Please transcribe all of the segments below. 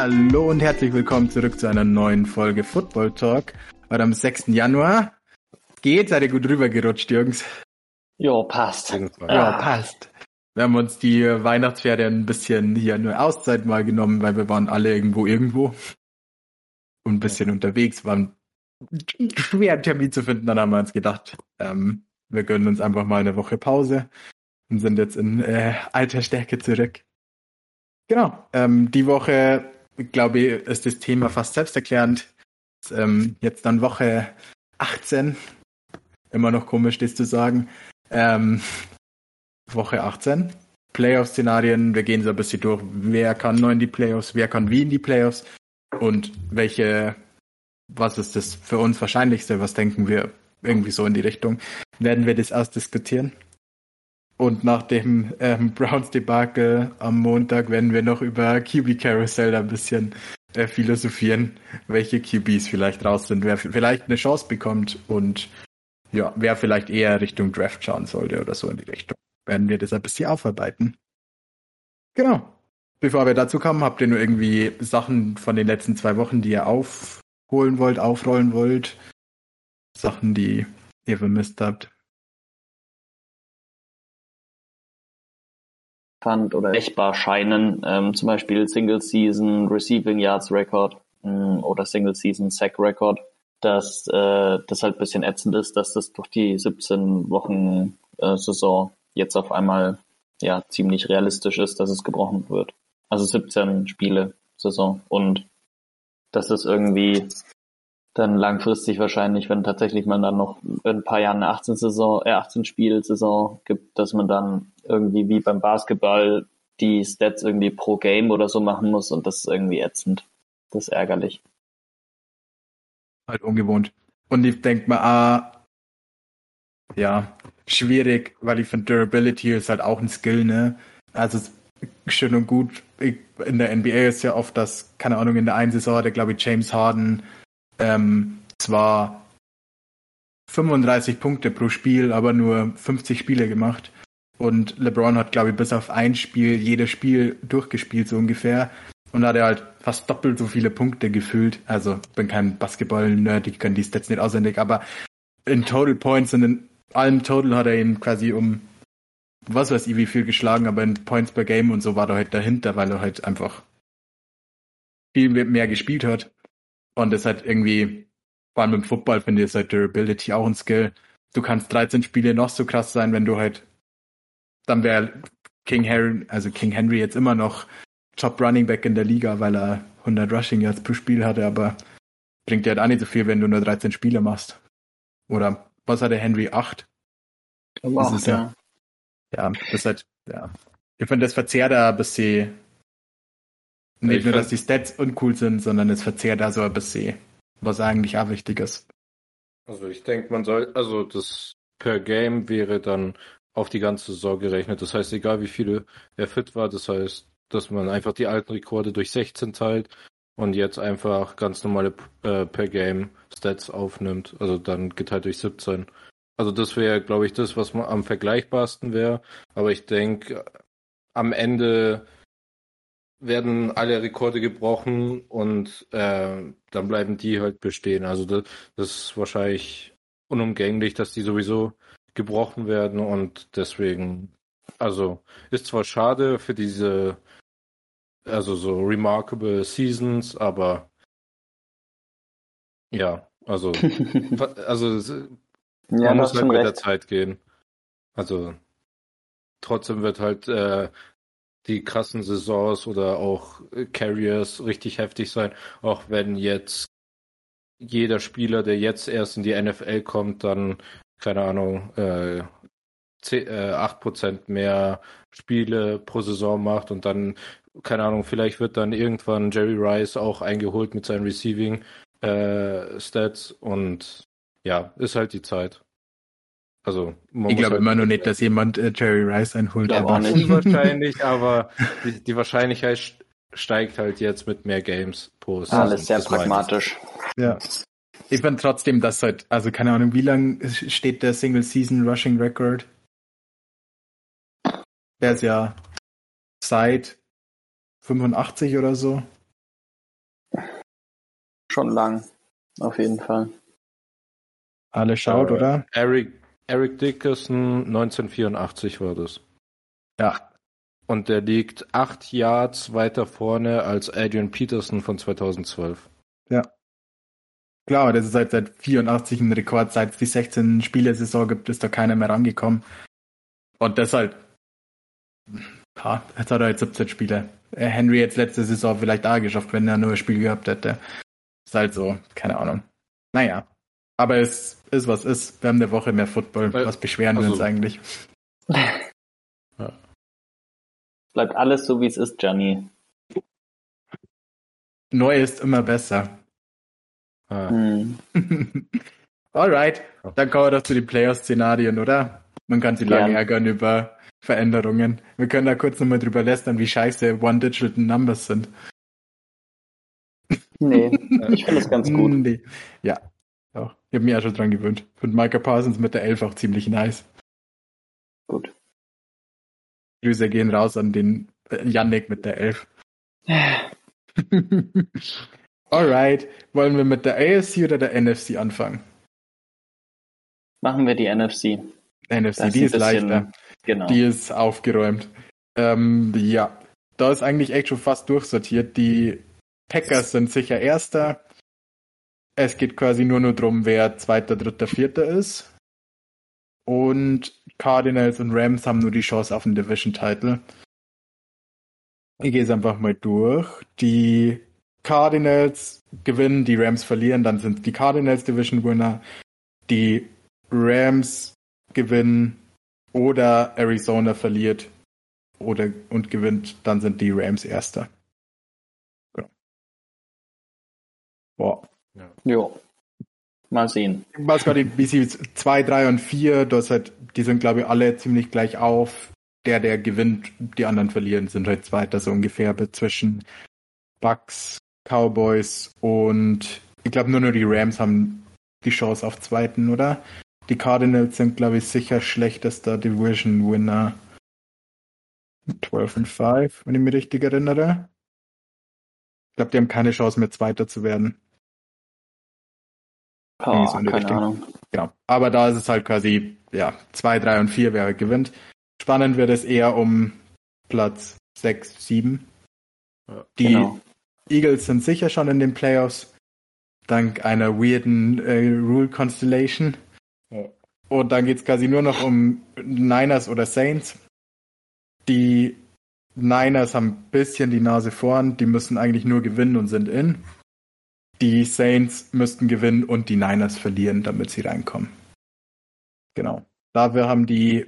Hallo und herzlich willkommen zurück zu einer neuen Folge Football Talk. Heute am 6. Januar. Geht? Seid ihr gut rübergerutscht, Jungs? Ja, passt. Ja, passt. Wir haben uns die Weihnachtsferien ein bisschen hier nur Auszeit mal genommen, weil wir waren alle irgendwo irgendwo und ein bisschen unterwegs, waren schwer einen Termin zu finden. Dann haben wir uns gedacht, ähm, wir gönnen uns einfach mal eine Woche Pause und sind jetzt in äh, alter Stärke zurück. Genau. Ähm, die Woche ich glaube, ist das Thema fast selbsterklärend. Ähm, jetzt dann Woche 18. Immer noch komisch, das zu sagen. Ähm, Woche 18. Playoff-Szenarien. Wir gehen so ein bisschen durch. Wer kann neu in die Playoffs? Wer kann wie in die Playoffs? Und welche, was ist das für uns Wahrscheinlichste? Was denken wir irgendwie so in die Richtung? Werden wir das ausdiskutieren? Und nach dem ähm, Browns-Debakel am Montag werden wir noch über QB Carousel ein bisschen äh, philosophieren, welche QBs vielleicht raus sind, wer vielleicht eine Chance bekommt und ja, wer vielleicht eher Richtung Draft schauen sollte oder so in die Richtung. Werden wir das ein bisschen aufarbeiten. Genau. Bevor wir dazu kommen, habt ihr nur irgendwie Sachen von den letzten zwei Wochen, die ihr aufholen wollt, aufrollen wollt? Sachen, die ihr vermisst habt? fand oder rechtbar scheinen, ähm, zum Beispiel Single Season Receiving Yards Record ähm, oder Single Season Sack Record, dass äh, das halt bisschen ätzend ist, dass das durch die 17 Wochen äh, Saison jetzt auf einmal ja ziemlich realistisch ist, dass es gebrochen wird. Also 17 Spiele Saison und dass es irgendwie dann langfristig wahrscheinlich, wenn tatsächlich man dann noch in ein paar Jahren eine 18 Saison, äh 18 Spiel Saison gibt, dass man dann irgendwie wie beim Basketball die Stats irgendwie pro Game oder so machen muss und das ist irgendwie ätzend. Das ist ärgerlich. Halt ungewohnt. Und ich denke mal, ah, ja, schwierig, weil ich finde, Durability ist halt auch ein Skill, ne? Also schön und gut. In der NBA ist ja oft das, keine Ahnung, in der einen Saison hatte, glaube ich, James Harden ähm, zwar 35 Punkte pro Spiel, aber nur 50 Spiele gemacht. Und LeBron hat, glaube ich, bis auf ein Spiel jedes Spiel durchgespielt, so ungefähr. Und hat er halt fast doppelt so viele Punkte gefühlt. Also, bin kein Basketball-Nerd, ich kann die Stats nicht auswendig, aber in Total Points und in allem Total hat er ihn quasi um was weiß ich wie viel geschlagen, aber in Points per Game und so war er halt dahinter, weil er halt einfach viel mehr gespielt hat. Und das hat irgendwie, vor allem im Football finde ich, ist halt Durability auch ein Skill. Du kannst 13 Spiele noch so krass sein, wenn du halt, dann wäre King Henry, also King Henry jetzt immer noch Top Running Back in der Liga, weil er 100 Rushing Yards pro Spiel hatte, aber bringt dir halt auch nicht so viel, wenn du nur 13 Spiele machst. Oder was hat der Henry? 8? Das ist ja. Ja, das ist halt, ja. Ich finde, das verzerrt da ein bisschen nicht nur, dass die Stats uncool sind, sondern es verzehrt da so ein bisschen, was eigentlich auch wichtig ist. Also ich denke, man soll, also das per Game wäre dann auf die ganze Saison gerechnet. Das heißt, egal wie viele er fit war, das heißt, dass man einfach die alten Rekorde durch 16 teilt und jetzt einfach ganz normale äh, per Game Stats aufnimmt. Also dann geteilt durch 17. Also das wäre, glaube ich, das, was am vergleichbarsten wäre. Aber ich denke, am Ende werden alle Rekorde gebrochen und äh, dann bleiben die halt bestehen. Also das, das ist wahrscheinlich unumgänglich, dass die sowieso gebrochen werden und deswegen, also ist zwar schade für diese, also so remarkable Seasons, aber ja, also, also man ja, muss halt mit recht. der Zeit gehen. Also trotzdem wird halt äh, die krassen Saisons oder auch Carriers richtig heftig sein, auch wenn jetzt jeder Spieler, der jetzt erst in die NFL kommt, dann, keine Ahnung, äh, 10, äh, 8% mehr Spiele pro Saison macht und dann, keine Ahnung, vielleicht wird dann irgendwann Jerry Rice auch eingeholt mit seinen Receiving äh, Stats und ja, ist halt die Zeit. Also, ich glaube halt immer noch nicht, dass jemand äh, Jerry Rice einholt. Ja, aber nicht. Unwahrscheinlich, aber die, die, Wahrscheinlichkeit steigt halt jetzt mit mehr Games pro Season. Alles sehr pragmatisch. Ja. Ich finde trotzdem, dass halt, also keine Ahnung, wie lang steht der Single Season Rushing Record? Der ist ja seit 85 oder so. Schon lang. Auf jeden Fall. Alle schaut, Äh, oder? Eric, Eric Dickerson, 1984 war das. Ja. Und der liegt acht Yards weiter vorne als Adrian Peterson von 2012. Klar, das ist halt seit 84 ein Rekord. Seit es die 16 Spiele-Saison gibt, ist da keiner mehr rangekommen. Und deshalb, ja, jetzt hat er halt 17 Spiele. Äh, Henry jetzt letzte Saison vielleicht auch geschafft, wenn er nur ein Spiel gehabt hätte. Ist halt so, keine Ahnung. Naja. Aber es ist, was ist. Wir haben eine Woche mehr Football. Weil- Was beschweren wir also- uns eigentlich? Bleibt alles so, wie es ist, Gianni. Neu ist immer besser. Ah, Hm. Alright, dann kommen wir doch zu den Playoff-Szenarien, oder? Man kann sich lange Gern. ärgern über Veränderungen. Wir können da kurz nochmal drüber lästern, wie scheiße One-Digital Numbers sind. Nee, ich finde das ganz gut. Nee. Ja, auch. Ich habe mich ja schon dran gewöhnt. Und Micah Parsons mit der 11 auch ziemlich nice. Gut. Grüße gehen raus an den äh, Yannick mit der 11. Alright, wollen wir mit der AFC oder der NFC anfangen? Machen wir die NFC. NFC, Das die ist leichter. Genau. Die ist aufgeräumt. Ähm, ja, da ist eigentlich echt schon fast durchsortiert. Die Packers sind sicher Erster. Es geht quasi nur nur drum, wer Zweiter, Dritter, Vierter ist. Und Cardinals und Rams haben nur die Chance auf den Division-Title. Ich gehe es einfach mal durch. Die Cardinals gewinnen, die Rams verlieren, dann sind die Cardinals Division-Winner. Die Rams gewinnen, oder Arizona verliert oder und gewinnt, dann sind die Rams Erster. Genau. Boah. Jo. Mal sehen. Ich weiß gar nicht, wie sie 2, 3 und 4, das halt, die sind glaube ich alle ziemlich gleich auf. Der, der gewinnt, die anderen verlieren, sind halt Zweiter so ungefähr zwischen Bucks, Cowboys und ich glaube nur nur die Rams haben die Chance auf Zweiten, oder? Die Cardinals sind glaube ich sicher schlechtester Division Winner. 12 und 5, wenn ich mich richtig erinnere. Ich glaube, die haben keine Chance mehr Zweiter zu werden. Oh, so keine Richtung. Ahnung. Genau. Aber da ist es halt quasi, ja, 2, 3 und 4, wer halt gewinnt. Spannend wird es eher um Platz 6, 7. Ja. Die Genau. Eagles sind sicher schon in den Playoffs. Dank einer weirden äh, Rule Constellation. Und dann geht's quasi nur noch um Niners oder Saints. Die Niners haben ein bisschen die Nase vorn. Die müssen eigentlich nur gewinnen und sind in. Die Saints müssten gewinnen und die Niners verlieren, damit sie reinkommen. Genau. Dafür haben die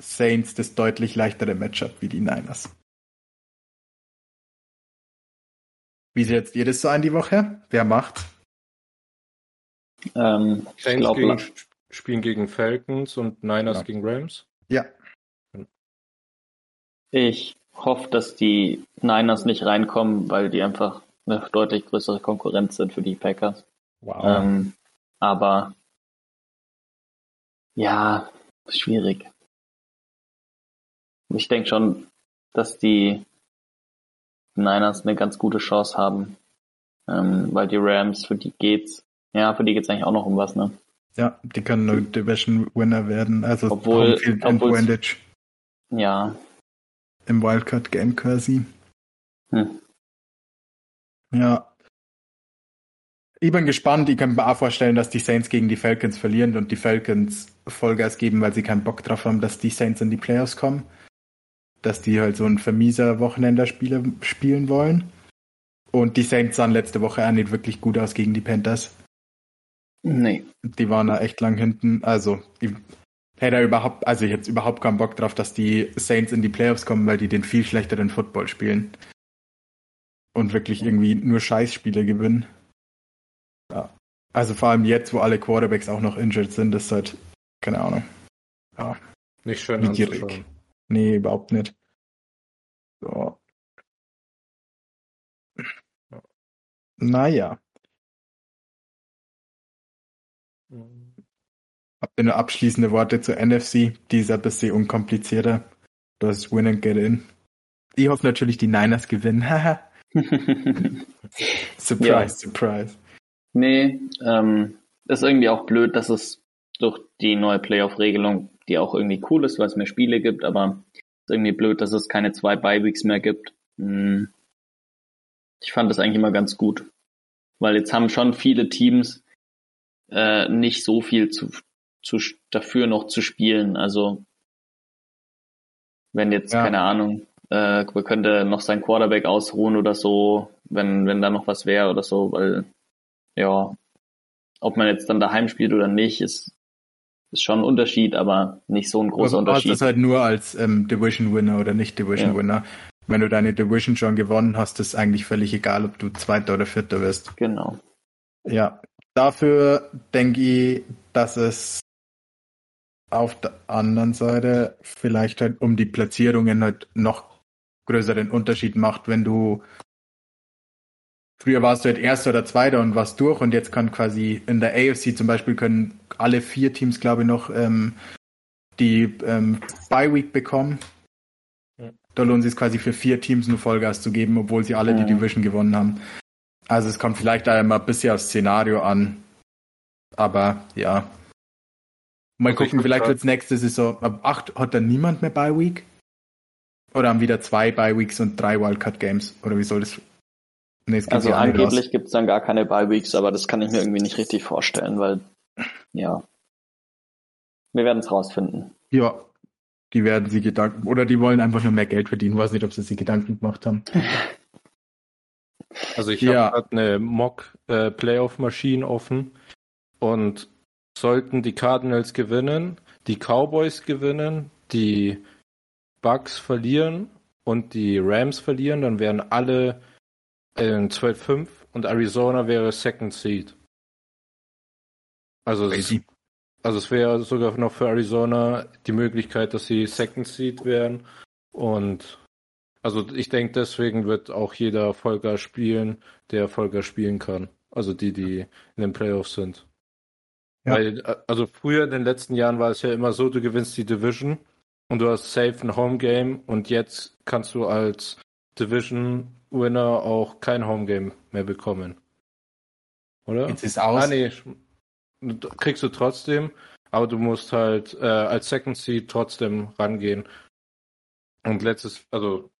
Saints das deutlich leichtere Matchup wie die Niners. Wie setzt ihr das so ein die Woche? Wer macht? Ähm, ich Saints glaube, spielen gegen Falcons und Niners Ja. gegen Rams. Ja. ich hoffe, dass die Niners nicht reinkommen, weil die einfach eine deutlich größere Konkurrenz sind für die Packers. Wow. Ähm, aber ja, schwierig. Ich denke schon, dass die Niners eine ganz gute Chance haben, ähm, weil die Rams, für die geht's, ja, für die geht's eigentlich auch noch um was, ne? Ja, die können nur Division Winner werden. Also Obwohl- obwohl's- Advantage Ja, im Wildcard Game quasi. hm. Ja. Ich bin gespannt. Ich kann mir auch vorstellen, dass die Saints gegen die Falcons verlieren und die Falcons Vollgas geben, weil sie keinen Bock drauf haben, dass die Saints in die Playoffs kommen. Dass die halt so ein vermieser Wochenenderspieler spielen wollen. Und die Saints sahen letzte Woche auch nicht wirklich gut aus gegen die Panthers. Nee, Die waren da echt lang hinten. Also, ich hätte überhaupt, also ich hätte überhaupt keinen Bock drauf, dass die Saints in die Playoffs kommen, weil die den viel schlechteren Football spielen. Und wirklich irgendwie nur Scheißspiele gewinnen. Ja. Also vor allem jetzt, wo alle Quarterbacks auch noch injured sind, ist halt, keine Ahnung. Ja, Nicht schön anzuschauen. nee, überhaupt nicht. So. Naja. Habt ihr nur abschließende Worte zur NFC? Die ist ein bisschen unkomplizierter. Das ist Win and Get In. Ich hoffe natürlich, die Niners gewinnen. Surprise, Ja. surprise. Nee, ähm, ist irgendwie auch blöd, dass es durch die neue Playoff-Regelung, die auch irgendwie cool ist, weil es mehr Spiele gibt, aber ist irgendwie blöd, dass es keine zwei Bye-Weeks mehr gibt. Hm. Ich fand das eigentlich immer ganz gut, weil jetzt haben schon viele Teams äh, nicht so viel zu, zu dafür noch zu spielen. Also wenn jetzt Ja. keine Ahnung, äh, man könnte noch sein Quarterback ausruhen oder so, wenn wenn da noch was wäre oder so, weil ja, ob man jetzt dann daheim spielt oder nicht, ist, ist schon ein Unterschied, aber nicht so ein großer Also, du hast Unterschied. es halt nur als ähm, Division Winner oder nicht Division Ja. Winner. Wenn du deine Division schon gewonnen hast, ist eigentlich völlig egal, ob du Zweiter oder Vierter wirst. Genau. Ja, dafür denke ich, dass es auf der anderen Seite vielleicht halt um die Platzierungen halt noch größeren Unterschied macht, wenn du früher warst du halt Erster oder Zweiter und warst durch und jetzt kann quasi in der AFC zum Beispiel können alle vier Teams, glaube ich, noch ähm, die ähm, Bye Week bekommen. Ja. Da lohnt es sich quasi für vier Teams nur Vollgas zu geben, obwohl sie alle die Mhm. Division gewonnen haben. Also es kommt vielleicht da immer ein bisschen aufs Szenario an. Aber ja. Mal Also ich gucken, vielleicht wird's nächste Saison. Ab acht hat dann niemand mehr Bye Week? Oder haben wieder zwei Bye Weeks und drei Wildcard Games? Oder wie soll das? Nee, Also angeblich aus. gibt es dann gar keine Bye-Weeks, aber das kann ich mir irgendwie nicht richtig vorstellen, weil ja. Wir werden es rausfinden. Ja. Die werden sie Gedanken, oder die wollen einfach nur mehr Geld verdienen. Weiß nicht, ob sie sich Gedanken gemacht haben. Also ich Ja. habe gerade eine Mock-Playoff-Maschine offen und sollten die Cardinals gewinnen, die Cowboys gewinnen, die Bucks verlieren und die Rams verlieren, dann wären alle in 12-5 und Arizona wäre Second Seed. Also es, also es wäre sogar noch für Arizona die Möglichkeit, dass sie Second Seed wären und also ich denke, deswegen wird auch jeder Vollgas spielen, der Vollgas spielen kann. Also die, die in den Playoffs sind. Ja. Weil, äh, also früher in den letzten Jahren war es ja immer so, du gewinnst die Division und du hast safe ein Home Game und jetzt kannst du als Division Winner auch kein Home Game mehr bekommen. Oder? Jetzt ist aus. Ah, nee, kriegst du trotzdem, aber du musst halt äh, als Second Seed trotzdem rangehen. Und letztes, also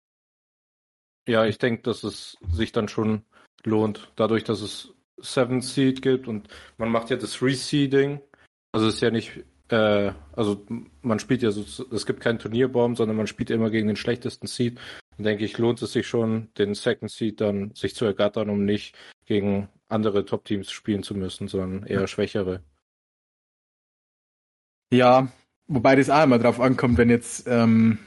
ja, ich denke, dass es sich dann schon lohnt, dadurch, dass es Seven Seed gibt und man macht ja das Reseeding. Also es ist ja nicht, äh, also man spielt ja so, es gibt keinen Turnierbaum, sondern man spielt immer gegen den schlechtesten Seed. Dann denke ich, lohnt es sich schon, den Second Seed dann sich zu ergattern, um nicht gegen andere Top-Teams spielen zu müssen, sondern eher schwächere. Ja, wobei das auch immer drauf ankommt, wenn jetzt, ähm,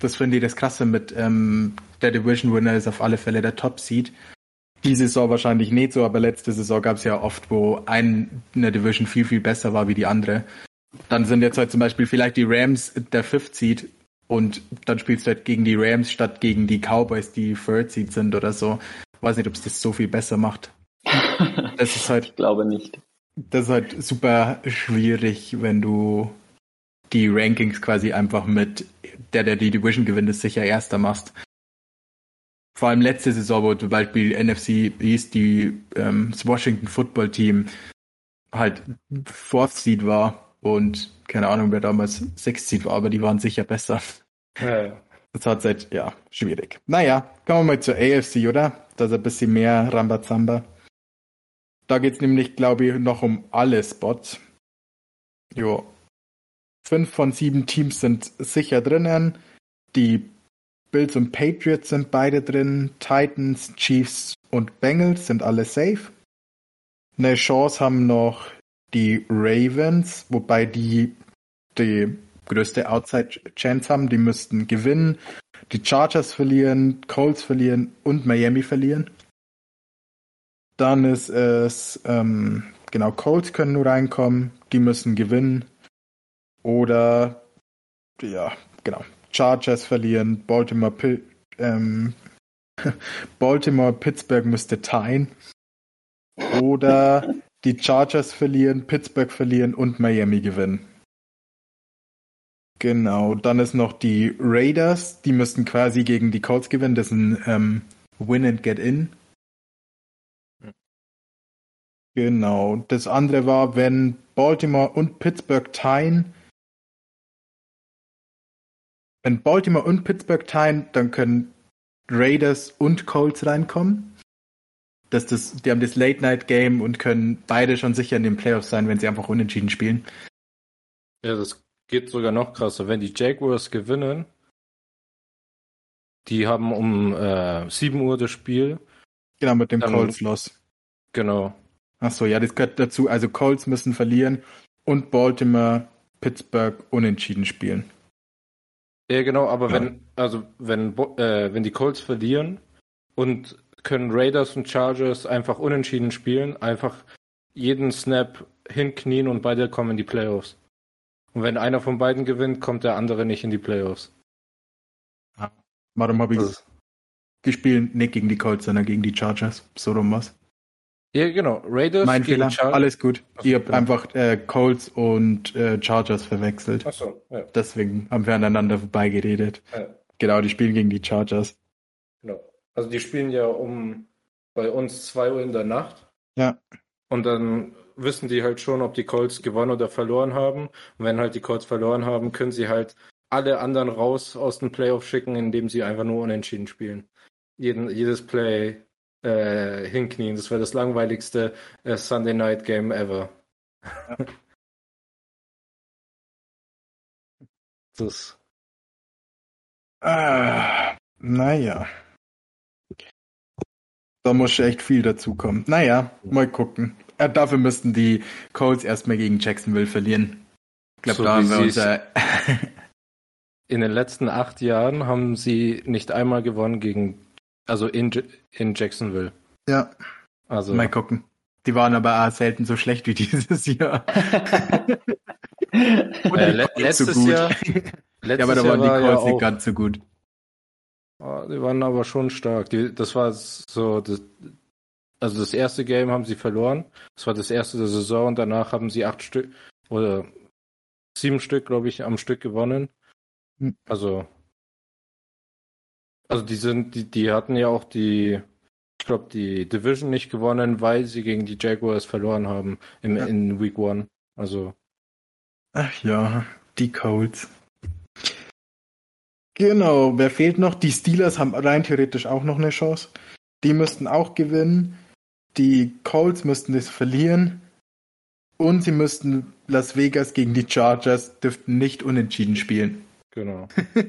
das finde ich das Krasse mit, ähm, der Division Winner ist auf alle Fälle der Top Seed. Diese Saison wahrscheinlich nicht so, aber letzte Saison gab es ja oft, wo ein, eine Division viel, viel besser war wie die andere. Dann sind jetzt halt zum Beispiel vielleicht die Rams der Fifth Seed und dann spielst du halt gegen die Rams statt gegen die Cowboys, die Third Seed sind oder so. Weiß nicht, ob es das so viel besser macht. Das ist halt Ich glaube nicht. das ist halt super schwierig, wenn du die Rankings quasi einfach mit der, der die Division gewinnt, ist sicher Erster machst. Vor allem letzte Saison, wo zum Beispiel NFC East, die, ähm, das Washington Football Team halt Fourth Seed war und keine Ahnung, wer damals Sixth Seed war, aber die waren sicher besser. Ja, Das hat halt, ja, schwierig. Naja, kommen wir mal zur AFC, oder? Da ist ein bisschen mehr Rambazamba. Da geht's nämlich, glaube ich, noch um alle Spots. Jo. Fünf von sieben Teams sind sicher drinnen. Die Bills und Patriots sind beide drin. Titans, Chiefs und Bengals sind alle safe. Eine Chance haben noch die Ravens, wobei die die größte Outside-Chance haben. Die müssten gewinnen. Die Chargers verlieren, Colts verlieren und Miami verlieren. Dann ist es, ähm, genau, Colts können nur reinkommen. Die müssen gewinnen. Oder, ja, genau, Chargers verlieren, Baltimore, Pi- ähm, Baltimore, Pittsburgh müsste tien. oder die Chargers verlieren, Pittsburgh verlieren und Miami gewinnen. Genau, dann ist noch die Raiders, die müssten quasi gegen die Colts gewinnen, das ist ein ähm, Win and Get In. Genau, das andere war, wenn Baltimore und Pittsburgh teilen, wenn Baltimore und Pittsburgh teilen, dann können Raiders und Colts reinkommen. Das, das, die haben das Late-Night-Game und können beide schon sicher in den Playoffs sein, wenn sie einfach unentschieden spielen. Ja, das geht sogar noch krasser. Wenn die Jaguars gewinnen, die haben um äh, 7 Uhr das Spiel. Genau, mit dem Colts-Loss. Genau. Achso, ja, das gehört dazu. Also Colts müssen verlieren und Baltimore, Pittsburgh unentschieden spielen. Ja, genau, aber Ja. wenn, also wenn, äh, wenn die Colts verlieren und können Raiders und Chargers einfach unentschieden spielen, einfach jeden Snap hinknien und beide kommen in die Playoffs. Und wenn einer von beiden gewinnt, kommt der andere nicht in die Playoffs. Warum habe ich gespielt? Nicht gegen die Colts, sondern gegen die Chargers. So rum was. Ja, genau. Raiders Mein Fehler. Char- Alles gut. Achso, Ich habe genau. einfach äh, Colts und äh, Chargers verwechselt. Achso, ja, Deswegen haben wir aneinander vorbeigeredet. ja, Genau, die spielen gegen die Chargers. genau. Also die spielen ja um bei uns 2 Uhr in der Nacht. Ja. Und dann wissen die halt schon, ob die Colts gewonnen oder verloren haben. Und wenn halt die Colts verloren haben, können sie halt alle anderen raus aus den Playoffs schicken, indem sie einfach nur unentschieden spielen. Jeden, jedes Play äh, hinknien. Das wäre das langweiligste äh, Sunday Night Game ever. das, Ah, naja. Da muss echt viel dazukommen. Naja, mal gucken. Äh, dafür müssten die Colts erstmal gegen Jacksonville verlieren. Ich glaube, So da haben wir unser. in den letzten acht Jahren haben sie nicht einmal gewonnen gegen, also in, in Jacksonville. ja, Also mal gucken. Die waren aber auch selten so schlecht wie dieses Jahr. äh, le letztes gut. Jahr, letztes Ja, aber da Jahr waren die war ja Colts nicht ganz so gut. Ah, die waren aber schon stark. Die, das war so, das, also das erste Game haben sie verloren. Das war das erste der Saison und danach haben sie acht Stück oder sieben Stück, glaube ich, am Stück gewonnen. Hm. Also, also die sind, die, die hatten ja auch die, ich glaube, die Division nicht gewonnen, weil sie gegen die Jaguars verloren haben im, Ja. in Week One. Also, Ach ja, die Colts. Genau, wer fehlt noch? Die Steelers haben rein theoretisch auch noch eine Chance. Die müssten auch gewinnen. Die Colts müssten das verlieren. Und sie müssten Las Vegas gegen die Chargers dürften nicht unentschieden spielen. genau.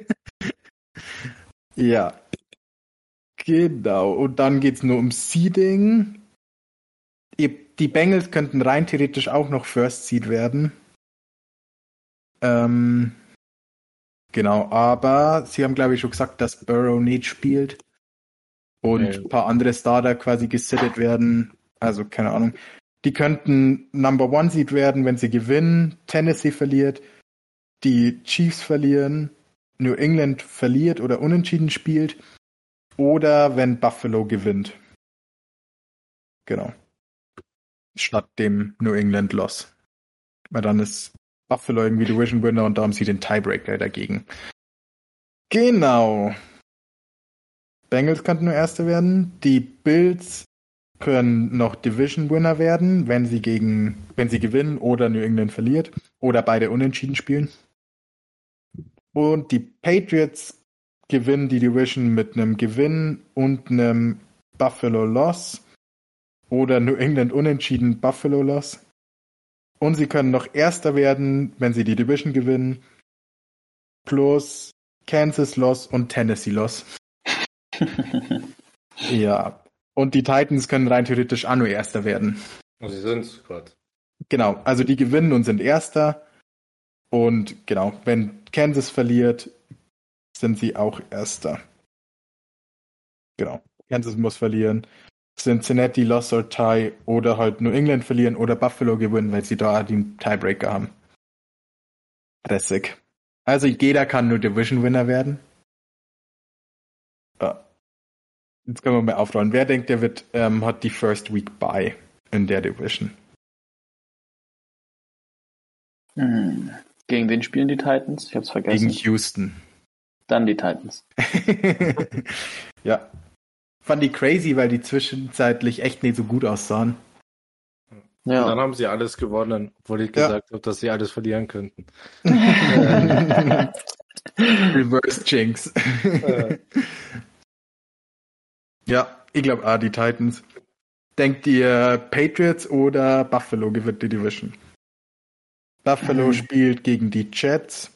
Ja. Genau. Und dann geht's nur um Seeding. Die Bengals könnten rein theoretisch auch noch First Seed werden. Ähm, genau, aber sie haben, glaube ich, schon gesagt, dass Burrow nicht spielt. Und Nee. ein paar andere Starter quasi gesittet werden. Also, keine Ahnung. Die könnten Number One Seed werden, wenn sie gewinnen. Tennessee verliert. Die Chiefs verlieren. New England verliert oder unentschieden spielt. Oder wenn Buffalo gewinnt. Genau. Statt dem New England Loss. Weil dann ist Buffalo irgendwie Division Winner und da haben sie den Tiebreaker dagegen. Genau. Bengals könnten nur Erste werden. Die Bills können noch Division Winner werden, wenn sie gegen, wenn sie gewinnen oder New England verliert oder beide unentschieden spielen. Und die Patriots gewinnen die Division mit einem Gewinn und einem Buffalo Loss oder New England unentschieden Buffalo Loss. Und sie können noch Erster werden, wenn sie die Division gewinnen. Plus Kansas Loss und Tennessee Loss. Ja. Und die Titans können rein theoretisch auch nur Erster werden. Und sie sind gerade. Genau, also die gewinnen und sind Erster. Und genau, wenn Kansas verliert, sind sie auch Erster. Genau, Kansas muss verlieren. Cincinnati, Loss or Tie oder halt New England verlieren oder Buffalo gewinnen, weil sie da den Tiebreaker haben. Stressig. Also jeder kann nur Division Winner werden. Ja. Jetzt können wir mal aufrollen. Wer denkt, der wird, ähm, hat die First Week bei? in der Division. Hm. Gegen wen spielen die Titans? Ich hab's vergessen. Gegen Houston. Dann die Titans. ja. Fand die crazy, weil die zwischenzeitlich echt nicht so gut aussahen. Ja. Und dann haben sie alles gewonnen, obwohl ich ja. gesagt habe, dass sie alles verlieren könnten. Reverse Jinx. ja, ich glaube, ah, die Titans. Denkt ihr Patriots oder Buffalo gewinnt die Division? Buffalo mhm. spielt gegen die Jets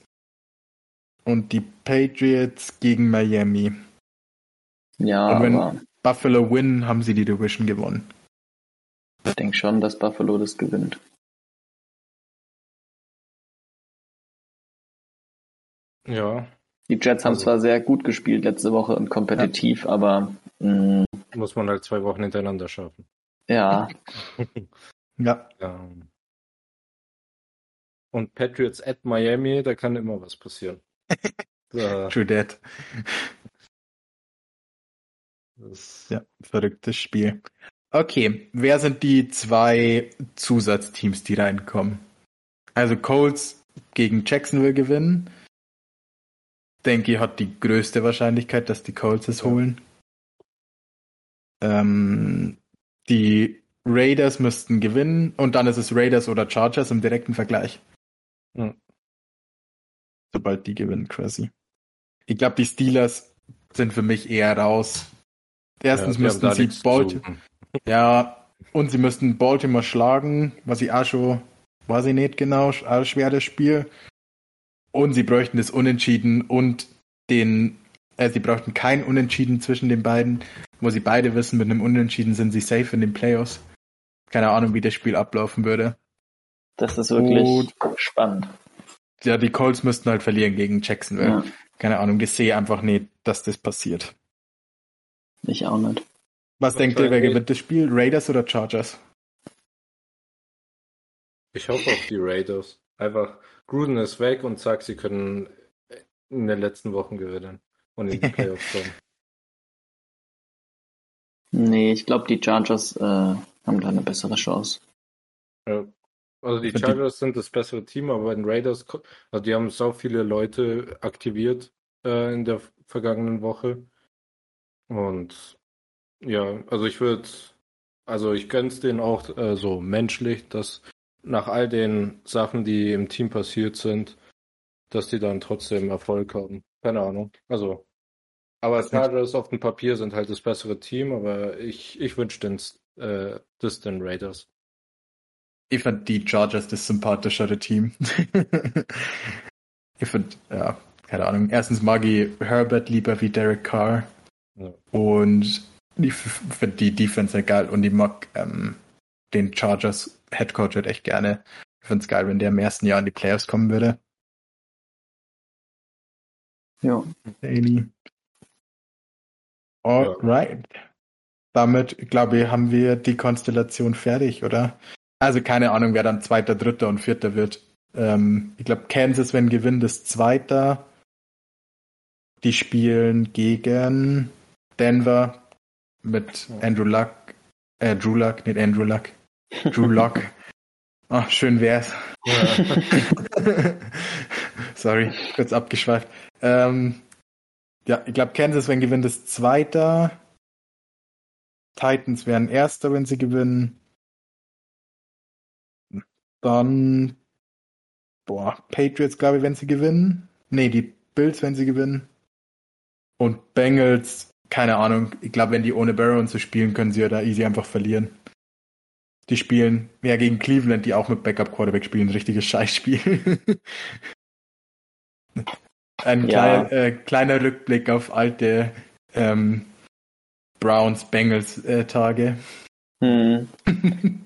und die Patriots gegen Miami. Ja, und wenn aber Buffalo win, haben sie die Division gewonnen. Ich denke schon, dass Buffalo das gewinnt. Ja. Die Jets haben also, zwar sehr gut gespielt letzte Woche und kompetitiv, ja. aber mh, mm, muss man halt zwei Wochen hintereinander schaffen. Ja. ja. ja. Und Patriots at Miami, da kann immer was passieren. True that. Das ja, verrücktes Spiel. Okay, wer sind die zwei Zusatzteams, die reinkommen? Also Colts gegen Jacksonville gewinnen. Denke ich, hat die größte Wahrscheinlichkeit, dass die Colts es holen. Ähm, die Raiders müssten gewinnen und dann ist es Raiders oder Chargers im direkten Vergleich. Ja. Sobald die gewinnen quasi. Ich glaube, die Steelers sind für mich eher raus. Erstens ja, müssten sie Baltimore. Ja, und sie müssten Baltimore schlagen, was ich auch schon, weiß ich nicht genau, auch schwer das Spiel. Und sie bräuchten das Unentschieden und den, äh, sie bräuchten kein Unentschieden zwischen den beiden, wo sie beide wissen, mit einem Unentschieden sind sie safe in den Playoffs. Keine Ahnung, wie das Spiel ablaufen würde. Das ist wirklich und, spannend. Ja, die Colts müssten halt verlieren gegen Jacksonville. Ja. Keine Ahnung, ich sehe einfach nicht, dass das passiert. Ich auch nicht. Was, Was denkt ihr, wer gewinnt das Spiel? Raiders oder Chargers? Ich hoffe auf die Raiders. Einfach, Gruden ist weg und sagt, sie können in den letzten Wochen gewinnen und in die Playoffs kommen. Nee, ich glaube, die Chargers äh, haben da eine bessere Chance. Ja. Also die Chargers sind das bessere Team, aber bei den Raiders, also die haben so viele Leute aktiviert äh, in der vergangenen Woche. Und ja, also ich würde, also ich gönn's denen auch äh, so menschlich, dass nach all den Sachen, die im Team passiert sind, dass die dann trotzdem Erfolg haben. Keine Ahnung. Also, aber Chargers auf dem Papier sind halt das bessere Team, aber ich, ich wünsche den, äh, das den Raiders. Ich fand die Chargers das sympathischere Team. ich finde, ja, keine Ahnung. Erstens mag ich Herbert lieber wie Derek Carr. Ja. Und ich finde die Defense halt geil und ich mag ähm, den Chargers Headcoach halt echt gerne. Ich finde es geil, wenn der im ersten Jahr in die Playoffs kommen würde. Ja. Daily. Alright. Ja. Damit, glaube ich, haben wir die Konstellation fertig, oder? Also keine Ahnung, wer dann Zweiter, Dritter und Vierter wird. Ähm, ich glaube, Kansas, wenn gewinnt, ist Zweiter. Die spielen gegen Denver mit Andrew Luck, äh, Drew Luck, nicht Andrew Luck, Drew Luck. Ach, schön wär's. Ja. Sorry, kurz abgeschweift. Ähm, ja, ich glaube, Kansas, wenn gewinnt, ist Zweiter. Titans wären Erster, wenn sie gewinnen. Dann, boah, Patriots, glaube ich, wenn sie gewinnen. Nee, die Bills, wenn sie gewinnen. Und Bengals, keine Ahnung. Ich glaube, wenn die ohne und so spielen, können sie ja da easy einfach verlieren. Die spielen, ja, gegen Cleveland, die auch mit Backup Quarterback spielen, ein richtiges Scheißspiel. Ein ja. klein, äh, kleiner Rückblick auf alte ähm, Browns Bengals äh, Tage. Hm.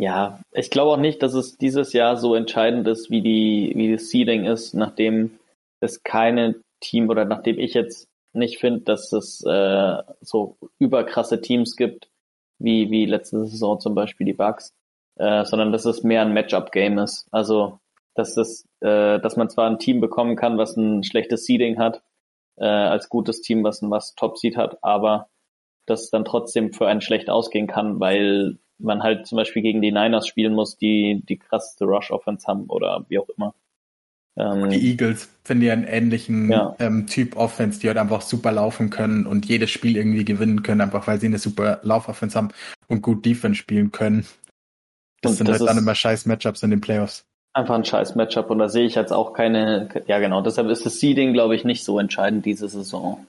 ja, ich glaube auch nicht, dass es dieses Jahr so entscheidend ist, wie die wie das Seeding ist, nachdem es keine Team oder nachdem ich jetzt nicht finde, dass es äh, so überkrasse Teams gibt, wie wie letzte Saison zum Beispiel die Bucks, äh, sondern dass es mehr ein Matchup-Game ist. Also dass das, äh, dass man zwar ein Team bekommen kann, was ein schlechtes Seeding hat, äh, als gutes Team, was ein was Top Seed hat, aber dass es dann trotzdem für einen schlecht ausgehen kann, weil man halt zum Beispiel gegen die Niners spielen muss, die die krasseste Rush-Offense haben oder wie auch immer. Ähm, die Eagles finden ja einen ähnlichen Ja. ähm, Typ Offense, die halt einfach super laufen können und jedes Spiel irgendwie gewinnen können, einfach weil sie eine super Laufoffense haben und gut Defense spielen können. Das Und sind das halt dann immer scheiß Matchups in den Playoffs. einfach ein scheiß Matchup und da sehe ich jetzt auch keine, ja genau, deshalb ist das Seeding, glaube ich, nicht so entscheidend diese Saison.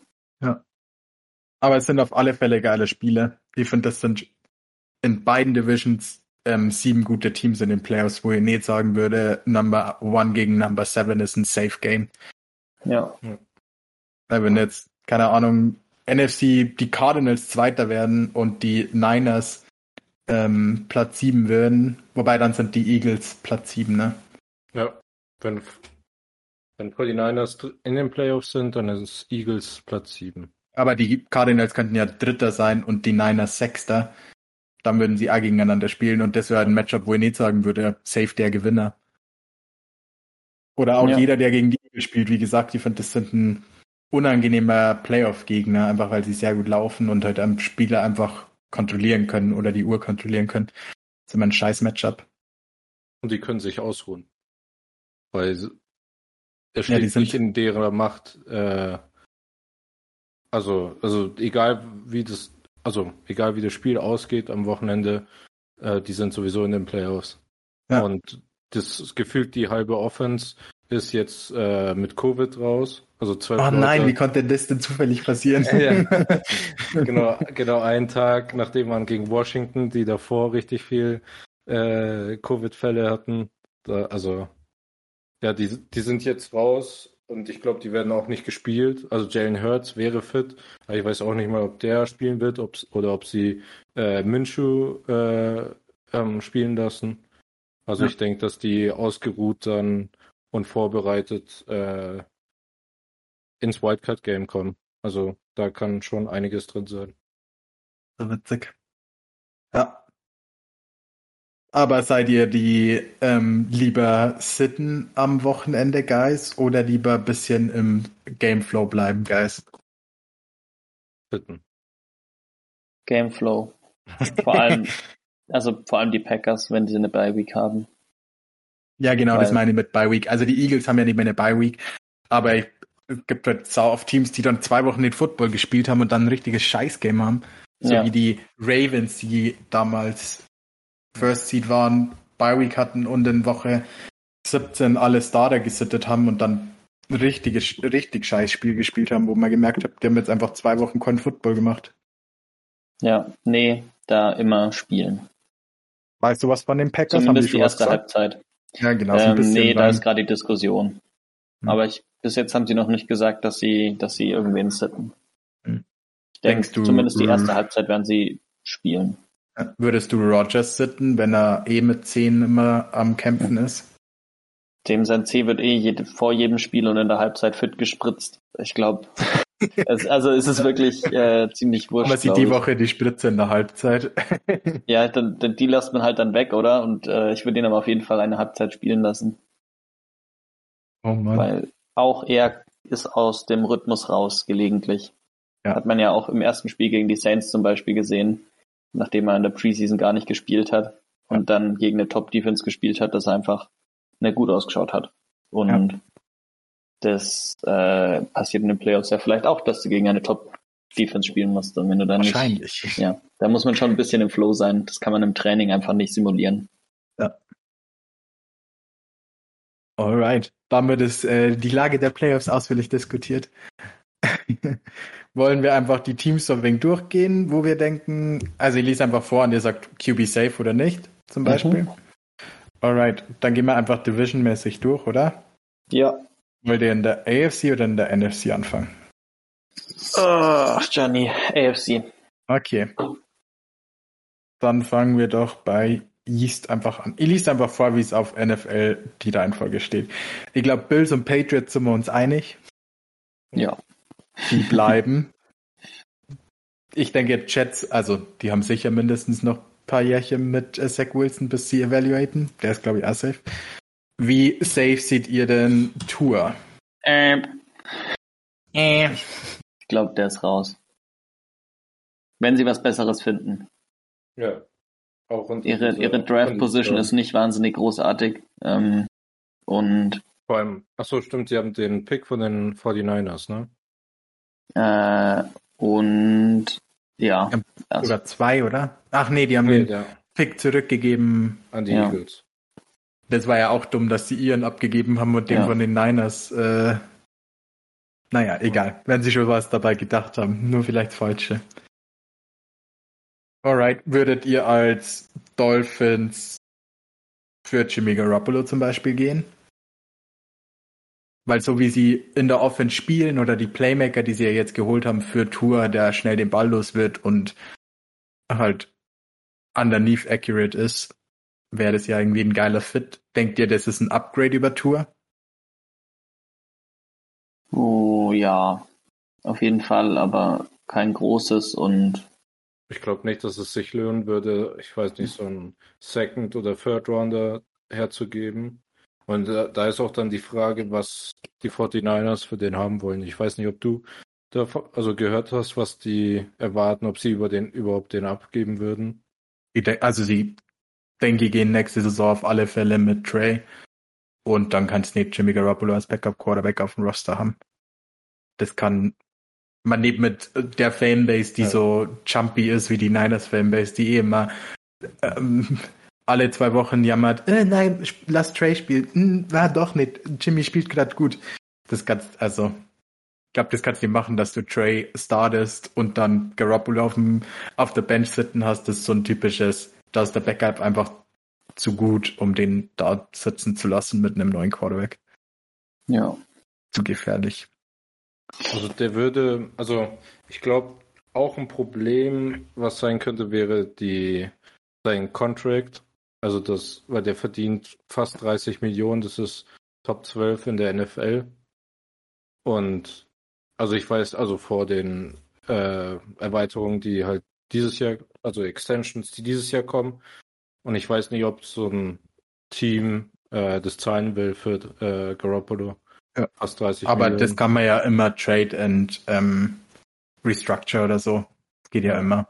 Aber es sind auf alle Fälle geile Spiele. Ich finde, das sind in beiden Divisions ähm, sieben gute Teams in den Playoffs, wo ich nicht sagen würde, Number One gegen Number Seven ist ein Safe Game. Ja, Weil wenn jetzt, keine Ahnung, NFC die Cardinals Zweiter werden und die Niners ähm, Platz sieben würden, wobei dann sind die Eagles Platz sieben, ne? Ja, wenn, wenn 49ers dr- in den Playoffs sind, dann ist es Eagles Platz 7. Aber die Cardinals könnten ja Dritter sein und die Niners Sechster. Dann würden sie auch gegeneinander spielen und das wäre ein Matchup, wo ich nicht sagen würde, safe der Gewinner. Oder auch Ja. jeder, der gegen die Eagles spielt, wie gesagt, ich finde, das sind ein unangenehmer Playoff-Gegner, einfach weil sie sehr gut laufen und halt am Spieler einfach kontrollieren können oder die Uhr kontrollieren können. Das ist immer ein scheiß Matchup. Und die können sich ausruhen. Weil s- er Ja, die steht sind- nicht in deren Macht. Äh, also, also egal wie das, also egal wie das Spiel ausgeht am Wochenende, äh, die sind sowieso in den Playoffs. Ja. Und das gefühlt die halbe Offense ist jetzt äh, mit Covid raus. Also zwölf Oh nein, Leute. wie konnte das denn zufällig passieren? Ja. genau, genau einen Tag, nachdem man gegen Washington, die davor richtig viel äh, Covid-Fälle hatten, da, also ja, die, die sind jetzt raus und ich glaube, die werden auch nicht gespielt. Also Jalen Hurts wäre fit, aber ich weiß auch nicht mal, ob der spielen wird, ob's, oder ob sie äh, Minshew äh, ähm, spielen lassen. Also Ja. ich denke, dass die ausgeruht dann und vorbereitet äh, ins Wildcard-Game kommen. Also da kann schon einiges drin sein. So witzig. Ja. Aber seid ihr die ähm, lieber sitten am Wochenende, Guys, oder lieber ein bisschen im Gameflow bleiben, Guys? Bitten. Gameflow. Vor allem, also vor allem die Packers, wenn sie eine Bye Week haben. Ja, genau, das Weil- meine ich mit Bye Week. Also die Eagles haben ja nicht mehr eine Bye Week, aber ich, es gibt halt sau oft Teams, die dann zwei Wochen nicht Football gespielt haben und dann ein richtiges Scheißgame haben. So Ja. wie die Ravens, die damals First Seed waren, Bye Week hatten und in Woche 17 alle Starter gesittet haben und dann ein richtiges, richtig scheiß Spiel gespielt haben, wo man gemerkt hat, die haben jetzt einfach zwei Wochen kein Football gemacht. Ja, nee, da immer spielen. Weißt du was von den Packers? Zumindest die schon was erste gesagt? Halbzeit. Ja, genau. So ein Ähm, bisschen nee, da ist gerade die Diskussion. Hm. Aber ich, bis jetzt haben sie noch nicht gesagt, dass sie, dass sie irgendwen sitten. Hm. Ich denke, Denkst du, zumindest die erste äh, Halbzeit werden sie spielen. Würdest du Rogers sitten, wenn er eh mit 10 immer am Kämpfen ist? Dem sein C wird eh jede, vor jedem Spiel und in der Halbzeit fit gespritzt. Ich glaube, es, also es ist wirklich äh, ziemlich wurscht. Aber sie glaub die. Woche die Spritze in der Halbzeit. Ja, dann, dann die lässt man halt dann weg, oder? Und äh, ich würde ihn aber auf jeden Fall eine Halbzeit spielen lassen, oh Mann. weil auch er ist aus dem Rhythmus raus gelegentlich. Ja. Hat man ja auch im ersten Spiel gegen die Saints zum Beispiel gesehen, nachdem er in der Preseason gar nicht gespielt hat und dann gegen eine Top-Defense gespielt hat, dass er einfach nicht gut ausgeschaut hat. Und das äh, passiert in den Playoffs ja vielleicht auch, dass du gegen eine Top-Defense spielen musst. Und wenn du dann nicht Wahrscheinlich. Ja, da muss man schon ein bisschen im Flow sein. Das kann man im Training einfach nicht simulieren. Alright. Damit ist äh, die Lage der Playoffs ausführlich diskutiert. Wollen wir einfach die Teams so ein wenig durchgehen, wo wir denken, also ich lese einfach vor und ihr sagt QB safe oder nicht, zum Mhm. Beispiel. Alright, dann gehen wir einfach divisionmäßig durch, oder? Ja. Wollt ihr in der AFC oder in der NFC anfangen? Oh, Johnny, AFC. Okay. Dann fangen wir doch bei East einfach an. Ich liest einfach vor, wie es auf NFL die Reihenfolge steht. Ich glaube, Bills und Patriots sind wir uns einig. Ja. Die bleiben. ich denke, Jets, also die haben sicher mindestens noch ein paar Jährchen mit äh, Zach Wilson, bis sie evaluaten. Der ist, glaube ich, auch safe. Wie safe seht ihr denn Tour? Ähm. Äh. Ich glaube, der ist raus. Wenn sie was Besseres finden. Ja. Auch unter Ihre, ihre Draft-Position ist nicht wahnsinnig großartig. Ähm, und Vor allem, ach so, stimmt, sie haben den Pick von den 49ers, ne? Äh, und ja, Ja, also, Sogar zwei, oder? Ach nee, die haben Nee, den der, Pick zurückgegeben. an die Ja. Eagles. Das war ja auch dumm, dass sie ihren abgegeben haben und den Ja. von den Niners. Äh, naja, egal. Wenn sie schon was dabei gedacht haben. Nur vielleicht falsche. Alright, würdet ihr als Dolphins für Jimmy Garoppolo zum Beispiel gehen? Weil so wie sie in der Offense spielen oder die Playmaker, die sie ja jetzt geholt haben für Tour, der schnell den Ball los wird und halt underneath accurate ist, wäre das ja irgendwie ein geiler Fit. Denkt ihr, das ist ein Upgrade über Tour? oh ja, auf jeden Fall, aber kein großes und Ich glaube nicht, dass es sich lohnen würde, ich weiß nicht, so einen Second- oder Third-Rounder herzugeben. Und da ist auch dann die Frage, was die 49ers für den haben wollen. Ich weiß nicht, ob du da also gehört hast, was die erwarten, ob sie über den überhaupt den abgeben würden. Also sie denke, gehen nächste Saison auf alle Fälle mit Trey. Und dann kannst du nicht Jimmy Garoppolo als Backup Quarterback auf dem Roster haben. Das kann man nicht mit der Fanbase, die Ja. so jumpy ist wie die Niners Fanbase, die eh immer ähm, alle zwei Wochen jammert, äh, nein, lass Trey spielen. Hm, war doch nicht. Jimmy spielt gerade gut. Das kannst, also, ich glaube, das kannst du nicht machen, dass du Trey startest und dann Garoppolo auf, dem, auf der Bench sitzen hast. Das ist so ein typisches, da ist der Backup einfach zu gut, um den da sitzen zu lassen mit einem neuen Quarterback. ja. Zu gefährlich. Also der würde, also ich glaube, auch ein Problem, was sein könnte, wäre die sein Contract. Also das, weil der verdient fast 30 Millionen, das ist Top 12 in der NFL. Und also ich weiß, also vor den äh, Erweiterungen, die halt dieses Jahr, also Extensions, die dieses Jahr kommen. Und ich weiß nicht, ob so ein Team äh, das zahlen will für äh, Garoppolo. Ja. Fast 30 Aber Millionen. das kann man ja immer trade and ähm, restructure oder so. Geht ja immer.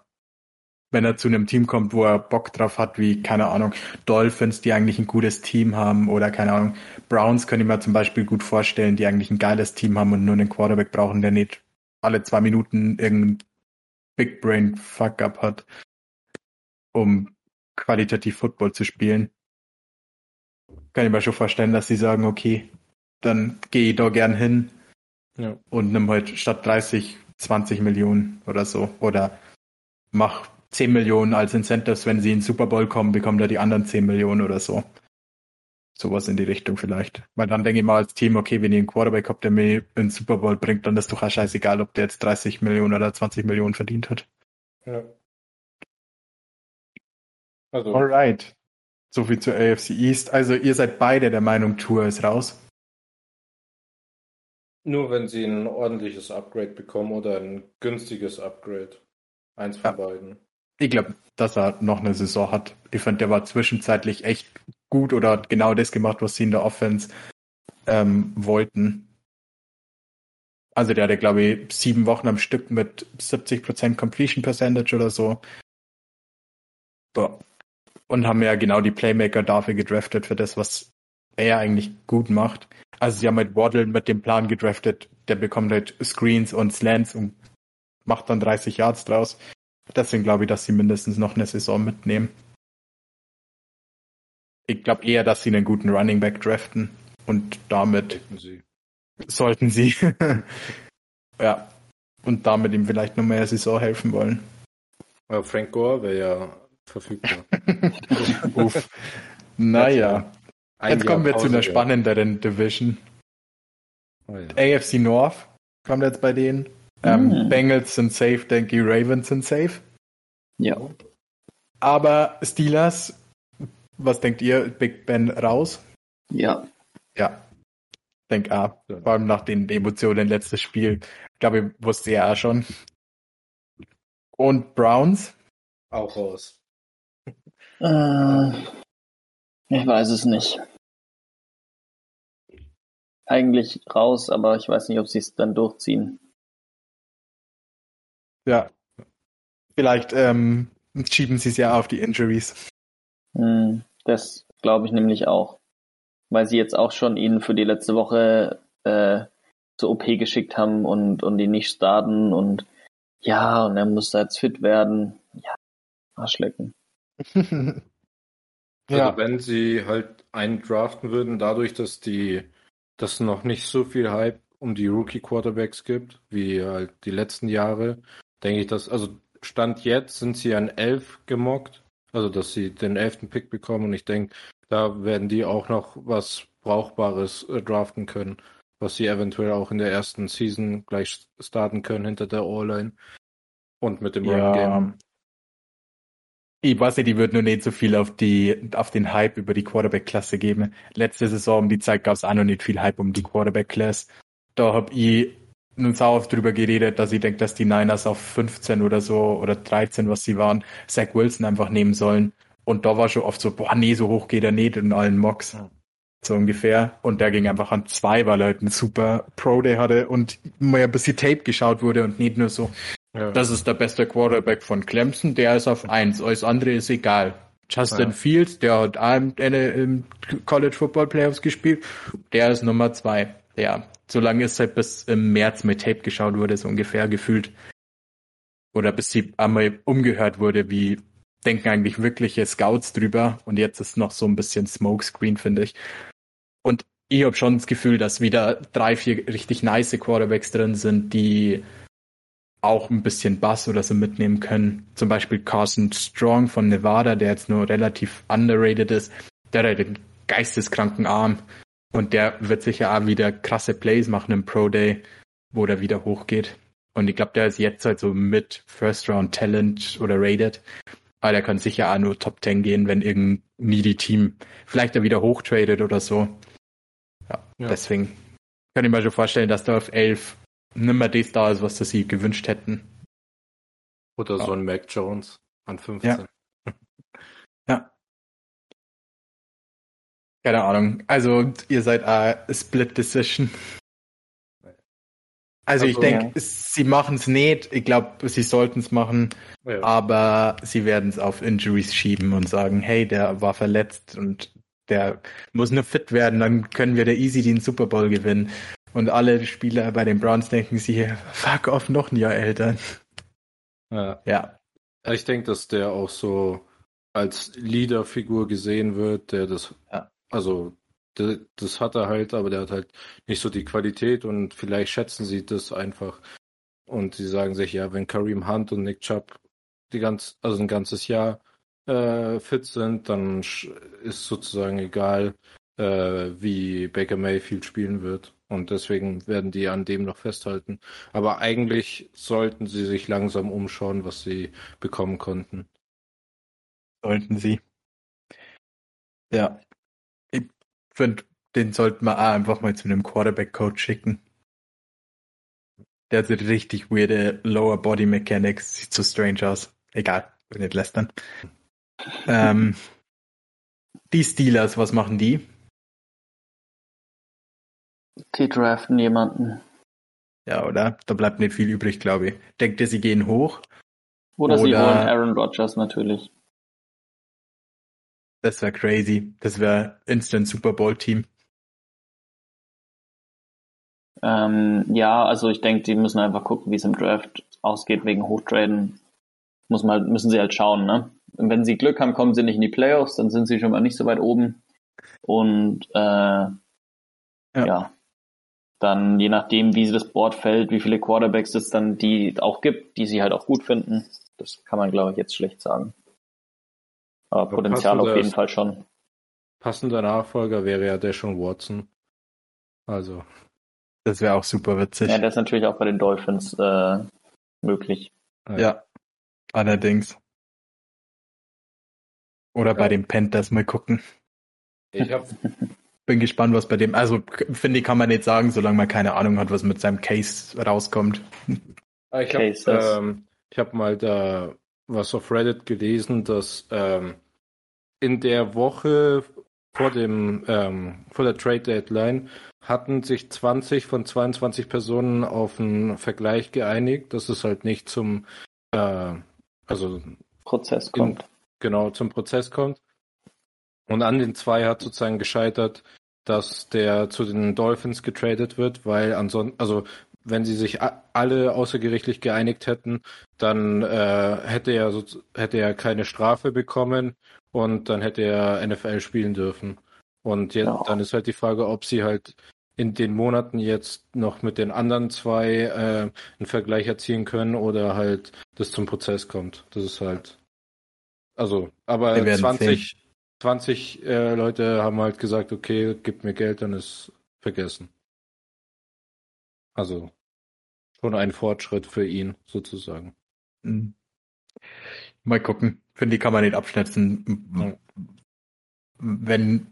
Wenn er zu einem Team kommt, wo er Bock drauf hat, wie, keine Ahnung, Dolphins, die eigentlich ein gutes Team haben, oder keine Ahnung, Browns könnte ich mir zum Beispiel gut vorstellen, die eigentlich ein geiles Team haben und nur einen Quarterback brauchen, der nicht alle zwei Minuten irgendeinen Big Brain Fuck-up hat, um qualitativ Football zu spielen. Kann ich mir schon vorstellen, dass sie sagen, okay, dann gehe ich da gern hin Ja. und nimm halt statt 30 20 Millionen oder so. Oder mach 10 Millionen als Incentives, wenn sie in den Super Bowl kommen, bekommt er die anderen 10 Millionen oder so. Sowas in die Richtung vielleicht. Weil dann denke ich mal als Team, okay, wenn ihr einen Quarterback habt, der mir in den Super Bowl bringt, dann ist doch scheißegal, ob der jetzt 30 Millionen oder 20 Millionen verdient hat. Ja. Also, Alright. So viel zur AFC East. Also ihr seid beide der Meinung, Tour ist raus. nur wenn sie ein ordentliches Upgrade bekommen oder ein günstiges Upgrade. Eins von Ja. beiden. Ich glaube, dass er noch eine Saison hat. Ich fand, der war zwischenzeitlich echt gut oder hat genau das gemacht, was sie in der Offense ähm, wollten. Also der hatte, glaube ich, sieben Wochen am Stück mit 70% Completion Percentage oder so. Und haben ja genau die Playmaker dafür gedraftet, für das, was er eigentlich gut macht. Also sie haben halt Waddle mit dem Plan gedraftet, der bekommt halt Screens und Slants und macht dann 30 Yards draus. Deswegen glaube ich, dass sie mindestens noch eine Saison mitnehmen. Ich glaube eher, dass sie einen guten Running Back draften und damit Denken sie. sollten sie ja und damit ihm vielleicht noch mehr Saison helfen wollen. Aber Frank Gore wäre ja verfügbar. Uff. Naja, Ein jetzt Jahr kommen wir zu Pause einer gehabt. spannenderen Division. Oh, ja. AFC North kommt jetzt bei denen. Ähm, Hm. Bengals sind safe, denke ich, Ravens sind safe. Ja. Aber Steelers, was denkt ihr? Big Ben raus? Ja. Ja. Denk A. Ja. Vor allem nach den Emotionen letztes Spiel. Ich glaube, ich wusste er auch schon. Und Browns? Auch raus. Äh, ich weiß es nicht. Eigentlich raus, aber ich weiß nicht, ob sie es dann durchziehen. Ja. Vielleicht ähm, schieben sie es ja auf die Injuries. Hm, Das glaube ich nämlich auch. Weil sie jetzt auch schon ihn für die letzte Woche äh, zur OP geschickt haben und, und ihn nicht starten und ja, und er muss da jetzt fit werden. Ja, Arschlecken. Also ja, wenn sie halt einen draften würden, dadurch, dass die, dass noch nicht so viel Hype um die Rookie Quarterbacks gibt, wie halt die letzten Jahre, denke ich, dass, also Stand jetzt sind sie an elf gemockt, also dass sie den elften Pick bekommen und ich denke, da werden die auch noch was Brauchbares äh, draften können, was sie eventuell auch in der ersten Season gleich starten können hinter der O-Line und mit dem ja. Game. Ich weiß nicht, die würden nur nicht so viel auf die, auf den Hype über die Quarterback-Klasse geben. Letzte Saison um die Zeit gab es auch noch nicht viel Hype um die Quarterback-Class. Da hab ich nun sau oft drüber geredet, dass ich denke, dass die Niners auf 15 oder so oder 13, was sie waren, Zach Wilson einfach nehmen sollen. Und da war schon oft so, boah, nee, so hoch geht er nicht in allen Mocks. So ungefähr. Und der ging einfach an zwei, weil er halt einen super Pro-Day hatte und mal ein bisschen Tape geschaut wurde und nicht nur so, Ja. das ist der beste Quarterback von Clemson, der ist auf eins, alles andere ist egal. Justin Ja. Fields, der hat auch im College Football Playoffs gespielt, der ist Nummer zwei. Ja, so lange ist halt bis im März mit Tape geschaut wurde, so ungefähr gefühlt. Oder bis sie einmal umgehört wurde, wie denken eigentlich wirkliche Scouts drüber und jetzt ist noch so ein bisschen Smokescreen, finde ich. Und ich habe schon das Gefühl, dass wieder drei, vier richtig nice Quarterbacks drin sind, die auch ein bisschen Bass oder so mitnehmen können. Zum Beispiel Carson Strong von Nevada, der jetzt nur relativ underrated ist. Der hat einen geisteskranken Arm und der wird sicher auch wieder krasse Plays machen im Pro Day, wo der wieder hochgeht. Und ich glaube, der ist jetzt halt so mit First Round Talent oder rated. Aber der kann sicher auch nur Top 10 gehen, wenn irgendein needy Team vielleicht da wieder hochtradet oder so. Ja, Ja. deswegen kann ich mir schon vorstellen, dass da auf 11 nimmer das da ist, was sie sich gewünscht hätten. Oder Ja. so ein Mac Jones an 15. Ja. Keine Ahnung. Also, ihr seid a Split Decision. Also, ich Also, denke, ja. sie machen es nicht. Ich glaube, sie sollten es machen, Ja. aber sie werden es auf Injuries schieben und sagen, hey, der war verletzt und der muss nur fit werden, dann können wir der easy den Super Bowl gewinnen. Und alle Spieler bei den Browns denken sich, fuck off, noch ein Jahr älter. Ja. Ja. Ich denke, dass der auch so als Leaderfigur gesehen wird, der das, Ja. Also das hat er halt, aber der hat halt nicht so die Qualität und vielleicht schätzen sie das einfach und sie sagen sich, ja, wenn Kareem Hunt und Nick Chubb die ganz, also ein ganzes Jahr äh, fit sind, dann ist sozusagen egal, äh, wie Baker Mayfield spielen wird. Und deswegen werden die an dem noch festhalten. Aber eigentlich sollten sie sich langsam umschauen, was sie bekommen konnten. sollten sie. Ja. Finde, den sollten wir auch einfach mal zu einem Quarterback-Coach schicken. Der hat so richtig weirde Lower Body Mechanics, sieht so strange aus. Egal, will nicht lästern. ähm, die Steelers, was machen die? Die draften jemanden. Ja, oder? Da bleibt nicht viel übrig, glaube ich. Denkt ihr, sie gehen hoch? Oder, sie Oder- holen Aaron Rodgers natürlich. Das wäre crazy. Das wäre Instant Super Bowl Team. Ähm, ja, also ich denke, die müssen einfach gucken, wie es im Draft ausgeht wegen Hochtraden. Muss man, halt- müssen sie halt schauen, ne? Und wenn sie Glück haben, kommen sie nicht in die Playoffs, dann sind sie schon mal nicht so weit oben. Und äh, ja. dann je nachdem, wie sie das Board fällt, wie viele Quarterbacks es dann die auch gibt, die sie halt auch gut finden, das kann man, glaube ich, jetzt schlecht sagen. Aber Aber Potenzial auf jeden Fall schon. Passender Nachfolger wäre ja Deshaun Watson. Also, Das wäre auch super witzig. Ja, das ist natürlich auch bei den Dolphins äh, möglich. Ja, allerdings. Oder bei Ja. den Panthers mal gucken. ich habe Bin gespannt, was bei dem, also finde ich, kann man nicht sagen, solange man keine Ahnung hat, was mit seinem Case rauskommt. Ah, Ich habe ähm, ich hab mal da was auf Reddit gelesen, dass ähm, in der Woche vor dem ähm, vor der Trade Deadline hatten sich 20 von 22 Personen auf einen Vergleich geeinigt, dass es halt nicht zum äh, also Prozess in, kommt. genau zum Prozess kommt. Und an den zwei hat sozusagen gescheitert, dass der zu den Dolphins getradet wird, weil ansonsten, also wenn sie sich a- alle außergerichtlich geeinigt hätten, dann äh, hätte er so, hätte er keine Strafe bekommen und dann hätte er NFL spielen dürfen. Und jetzt, Ja. dann ist halt die Frage, ob sie halt in den Monaten jetzt noch mit den anderen zwei äh, einen Vergleich erzielen können oder halt das zum Prozess kommt. Das ist halt also, aber Wir werden 20, 20 äh, Leute haben halt gesagt, okay, gib mir Geld, dann ist vergessen. Also schon ein Fortschritt für ihn sozusagen. Hm. Mal gucken. Finde, die kann man nicht abschätzen. Ja. Wenn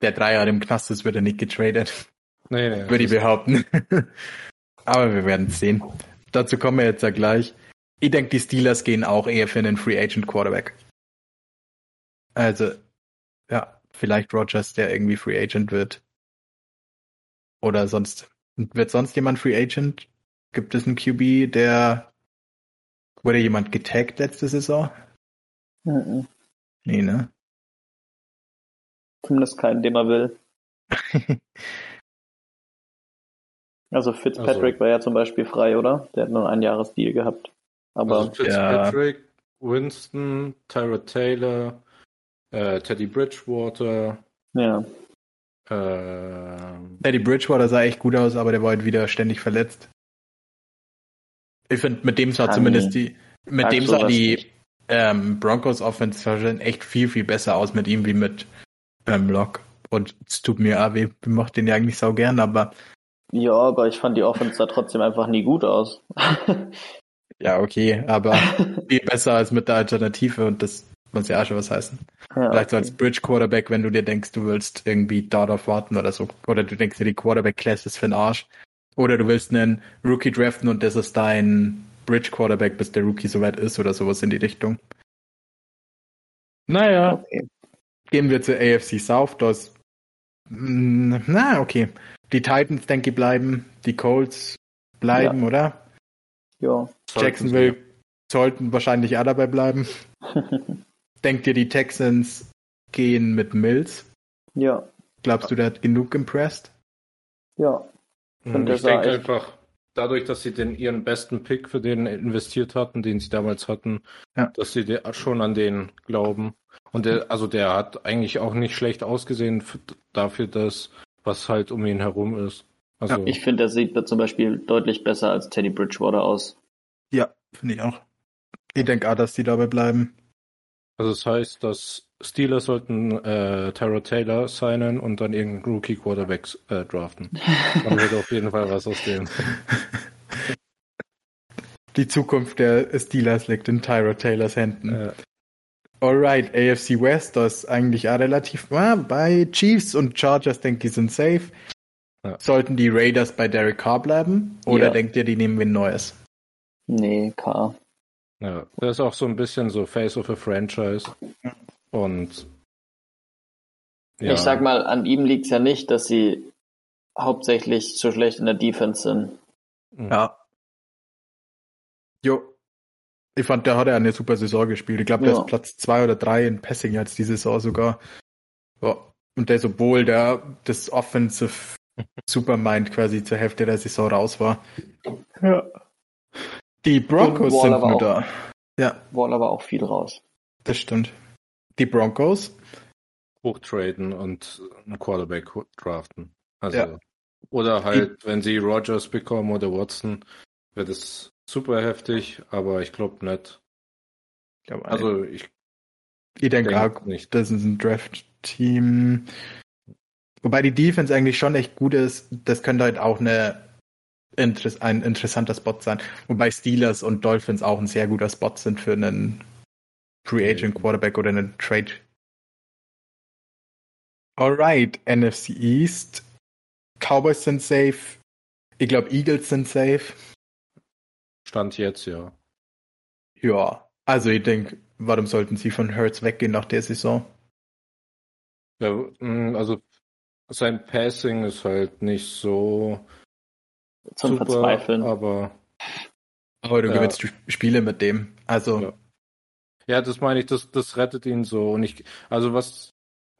der drei Jahre im Knast ist, wird er nicht getradet. Nee, nee, Würde ich behaupten. Aber wir werden es sehen. Dazu kommen wir jetzt ja gleich. Ich denke, die Steelers gehen auch eher für einen Free Agent Quarterback. Also, ja, vielleicht Rogers, der irgendwie Free Agent wird. Oder sonst. Wird sonst jemand Free Agent? Gibt es einen QB, der. Wurde jemand getaggt letzte Saison? Mhm. Nee, ne? Zumindest keinen, den man will. Also Fitzpatrick Also- war ja zum Beispiel frei, oder? Der hat nur einen Jahresdeal gehabt. Aber Also Fitzpatrick, Winston, Tyra Taylor, äh, Teddy Bridgewater, ja, äh, Eddie Bridgewater sah echt gut aus, aber der war halt wieder ständig verletzt. Ich finde, mit dem sah Kann zumindest die, mit dem sah die ähm, Broncos Offense wahrscheinlich echt viel, viel besser aus mit ihm wie mit ähm, Lock. Und es tut mir auch weh, ich mach den ja eigentlich sau gern, aber ja, aber ich fand die Offense sah trotzdem einfach nie gut aus. ja, okay, aber viel besser als mit der Alternative und das muss ja auch schon was heißen. ja, Vielleicht so als Bridge Quarterback, wenn du dir denkst, du willst irgendwie darauf warten oder so. Oder du denkst dir, die Quarterback Class ist für den Arsch. Oder du willst einen Rookie draften und das ist dein Bridge Quarterback, bis der Rookie soweit ist oder sowas in die Richtung. Naja, okay. gehen wir zur AFC South. Das, Mm, na, okay. Die Titans, denke ich, bleiben. Die Colts bleiben, oder? Ja. Jacksonville sollten wahrscheinlich auch dabei bleiben. Denkt ihr, die Texans gehen mit Mills? ja, Glaubst du, der hat genug impressed? ja. Mhm, Und Ich denke echt- einfach, dadurch, dass sie den ihren besten Pick für den investiert hatten, den sie damals hatten, Ja. dass sie schon an den glauben. Und der, also der hat eigentlich auch nicht schlecht ausgesehen dafür, dass was halt um ihn herum ist. Also Ich finde, der sieht zum Beispiel deutlich besser als Teddy Bridgewater aus. Ja, finde ich auch. Ich denke auch, dass die dabei bleiben. Also das heißt, dass Steelers sollten äh, Tyrod Taylor signen und dann irgendeinen Rookie Quarterback äh, draften. Dann wird auf jeden Fall was aus dem. Die Zukunft der Steelers liegt in Tyra Taylors Händen. Äh, Alright, AFC West, das ist eigentlich auch relativ, ah, bei Chiefs und Chargers denke ich sind safe. Ja. Sollten die Raiders bei Derek Carr bleiben? Oder Ja. denkt ihr, die nehmen wen Neues? Nee, K. ja, der ist auch so ein bisschen so Face of a Franchise. Und ja, Ich sag mal, an ihm liegt's ja nicht, dass sie hauptsächlich so schlecht in der Defense sind. Ja. Jo. Ich fand, der hat ja eine super Saison gespielt. Ich glaube, der Ja. ist Platz zwei oder drei in Passing jetzt diese Saison sogar. Ja. Und der ist, obwohl der das Offensive Supermind quasi zur Hälfte der Saison raus war. Ja. Die Broncos sind Waller nur auch- da. Ja, Wall aber auch viel raus. das stimmt. Die Broncos, hochtraden und einen Quarterback draften. Also Ja. oder halt, wenn sie Rogers bekommen oder Watson, wird es super heftig, aber ich glaube nicht. ich glaube, Also ich ich denke auch, nicht. das ist ein Draft-Team. Wobei die Defense eigentlich schon echt gut ist. Das könnte halt auch eine, Interess ein interessanter Spot sein. Wobei Steelers und Dolphins auch ein sehr guter Spot sind für einen Free Agent Quarterback oder einen Trade. Alright, NFC East. Cowboys sind safe. Ich glaube, Eagles sind safe. Stand jetzt ja. Ja, also ich denke, warum sollten sie von Hurts weggehen nach der Saison? ja mh, also sein Passing ist halt nicht so Zum super, Verzweifeln. aber Aber du Ja. gewinnst Spiele mit dem. Also Ja. Ja, das meine ich, das, das rettet ihn so. Und ich, also was,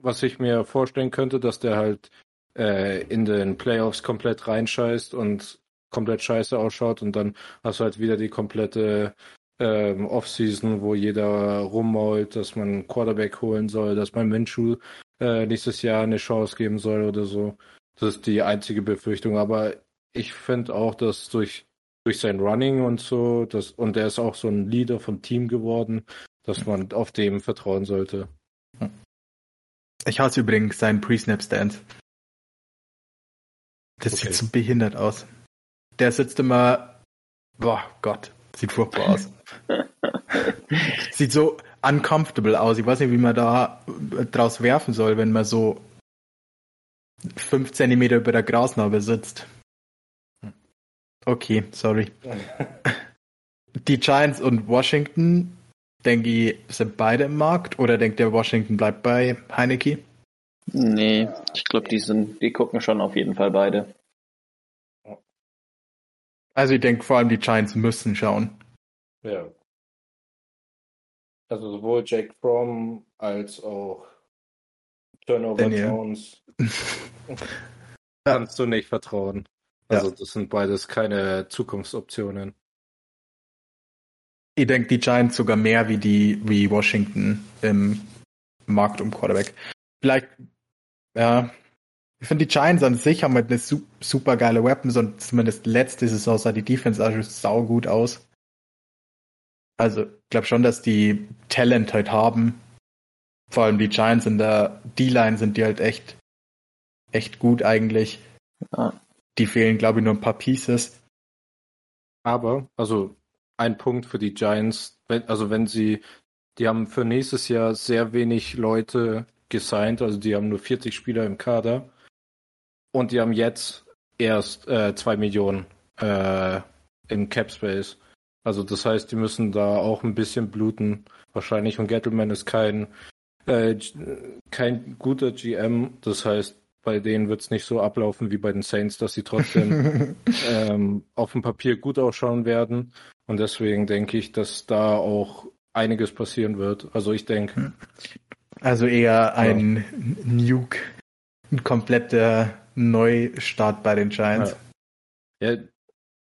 was ich mir vorstellen könnte, dass der halt äh, in den Playoffs komplett reinscheißt und komplett scheiße ausschaut und dann hast du halt wieder die komplette ähm, Offseason, wo jeder rummault, dass man einen Quarterback holen soll, dass man Minshew äh, nächstes Jahr eine Chance geben soll oder so. Das ist die einzige Befürchtung. Aber ich finde auch, dass durch, durch sein Running und so, das, und er ist auch so ein Leader vom Team geworden, dass man auf dem vertrauen sollte. Ich hasse übrigens seinen Pre-Snap-Stance. Das Okay. sieht so behindert aus. Der sitzt immer. Boah, Gott. Sieht furchtbar aus. sieht so uncomfortable aus. Ich weiß nicht, wie man da draus werfen soll, wenn man so fünf Zentimeter über der Grasnarbe sitzt. Okay, sorry. Die Giants und Washington, denke ich, sind beide im Markt oder denkt der Washington bleibt bei Heineke? Nee, ich glaube, die sind, die gucken schon auf jeden Fall beide. Also ich denke vor allem die Giants müssen schauen. Ja. Also sowohl Jake Fromm als auch Turnover Daniel. Jones kannst du nicht vertrauen. Also das sind beides keine Zukunftsoptionen. Ich denke die Giants sogar mehr wie die wie Washington im Markt um Quarterback. Vielleicht, ja. Ich finde die Giants an sich haben halt eine su super geile Weapons und zumindest letzte Saison sah die Defense also sau gut aus. Also ich glaube schon, dass die Talent halt haben. Vor allem die Giants in der D-Line sind die halt echt echt gut eigentlich. Ja. Die fehlen glaube ich nur ein paar Pieces. Aber, also ein Punkt für die Giants, also wenn sie, die haben für nächstes Jahr sehr wenig Leute gesigned, also die haben nur 40 Spieler im Kader und die haben jetzt erst äh, zwei Millionen äh, im Cap Space. Also das heißt, die müssen da auch ein bisschen bluten wahrscheinlich und Gettleman ist kein äh, kein guter GM, das heißt bei denen wird es nicht so ablaufen wie bei den Saints, dass sie trotzdem ähm, auf dem Papier gut ausschauen werden. Und deswegen denke ich, dass da auch einiges passieren wird. Also ich denke, Also eher ein Nuke, ein kompletter Neustart bei den Giants. ja,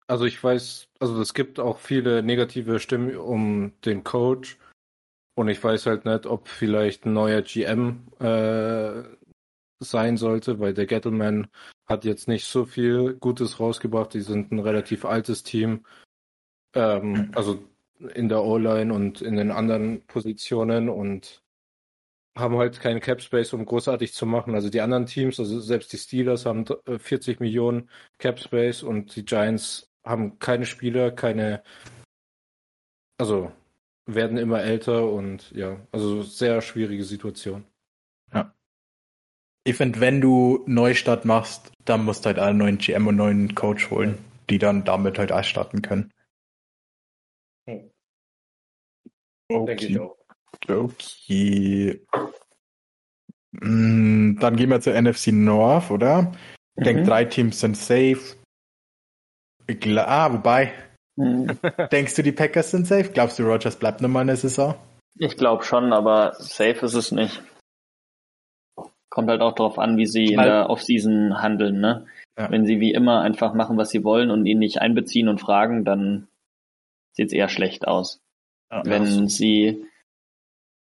also ich weiß, also es gibt auch viele negative Stimmen um den Coach. Und ich weiß halt nicht, ob vielleicht ein neuer GM äh, sein sollte, weil der Gettleman hat jetzt nicht so viel Gutes rausgebracht. Die sind ein relativ altes Team. Ähm, also in der O-Line und in den anderen Positionen und haben halt keinen Cap Space, um großartig zu machen. Also die anderen Teams, also selbst die Steelers haben äh, 40 Millionen Cap Space und die Giants haben keine Spieler, keine, also werden immer älter und ja, also sehr schwierige Situation. Ich finde, wenn du Neustart machst, dann musst du halt einen neuen GM und einen neuen Coach holen, die dann damit halt starten können. Denke auch. Okay. Mm, Dann gehen wir zur NFC North, oder? Ich denke, Mhm. drei Teams sind safe. Ah, wobei, Hm, denkst du, die Packers sind safe? Glaubst du, Rogers bleibt nochmal in der Saison? Ich glaube schon, aber safe ist es nicht. Kommt halt auch darauf an, wie sie in Weil- der Offseason handeln, ne? Ja. Wenn sie wie immer einfach machen, was sie wollen und ihn nicht einbeziehen und fragen, dann sieht es eher schlecht aus. Ja, Wenn sie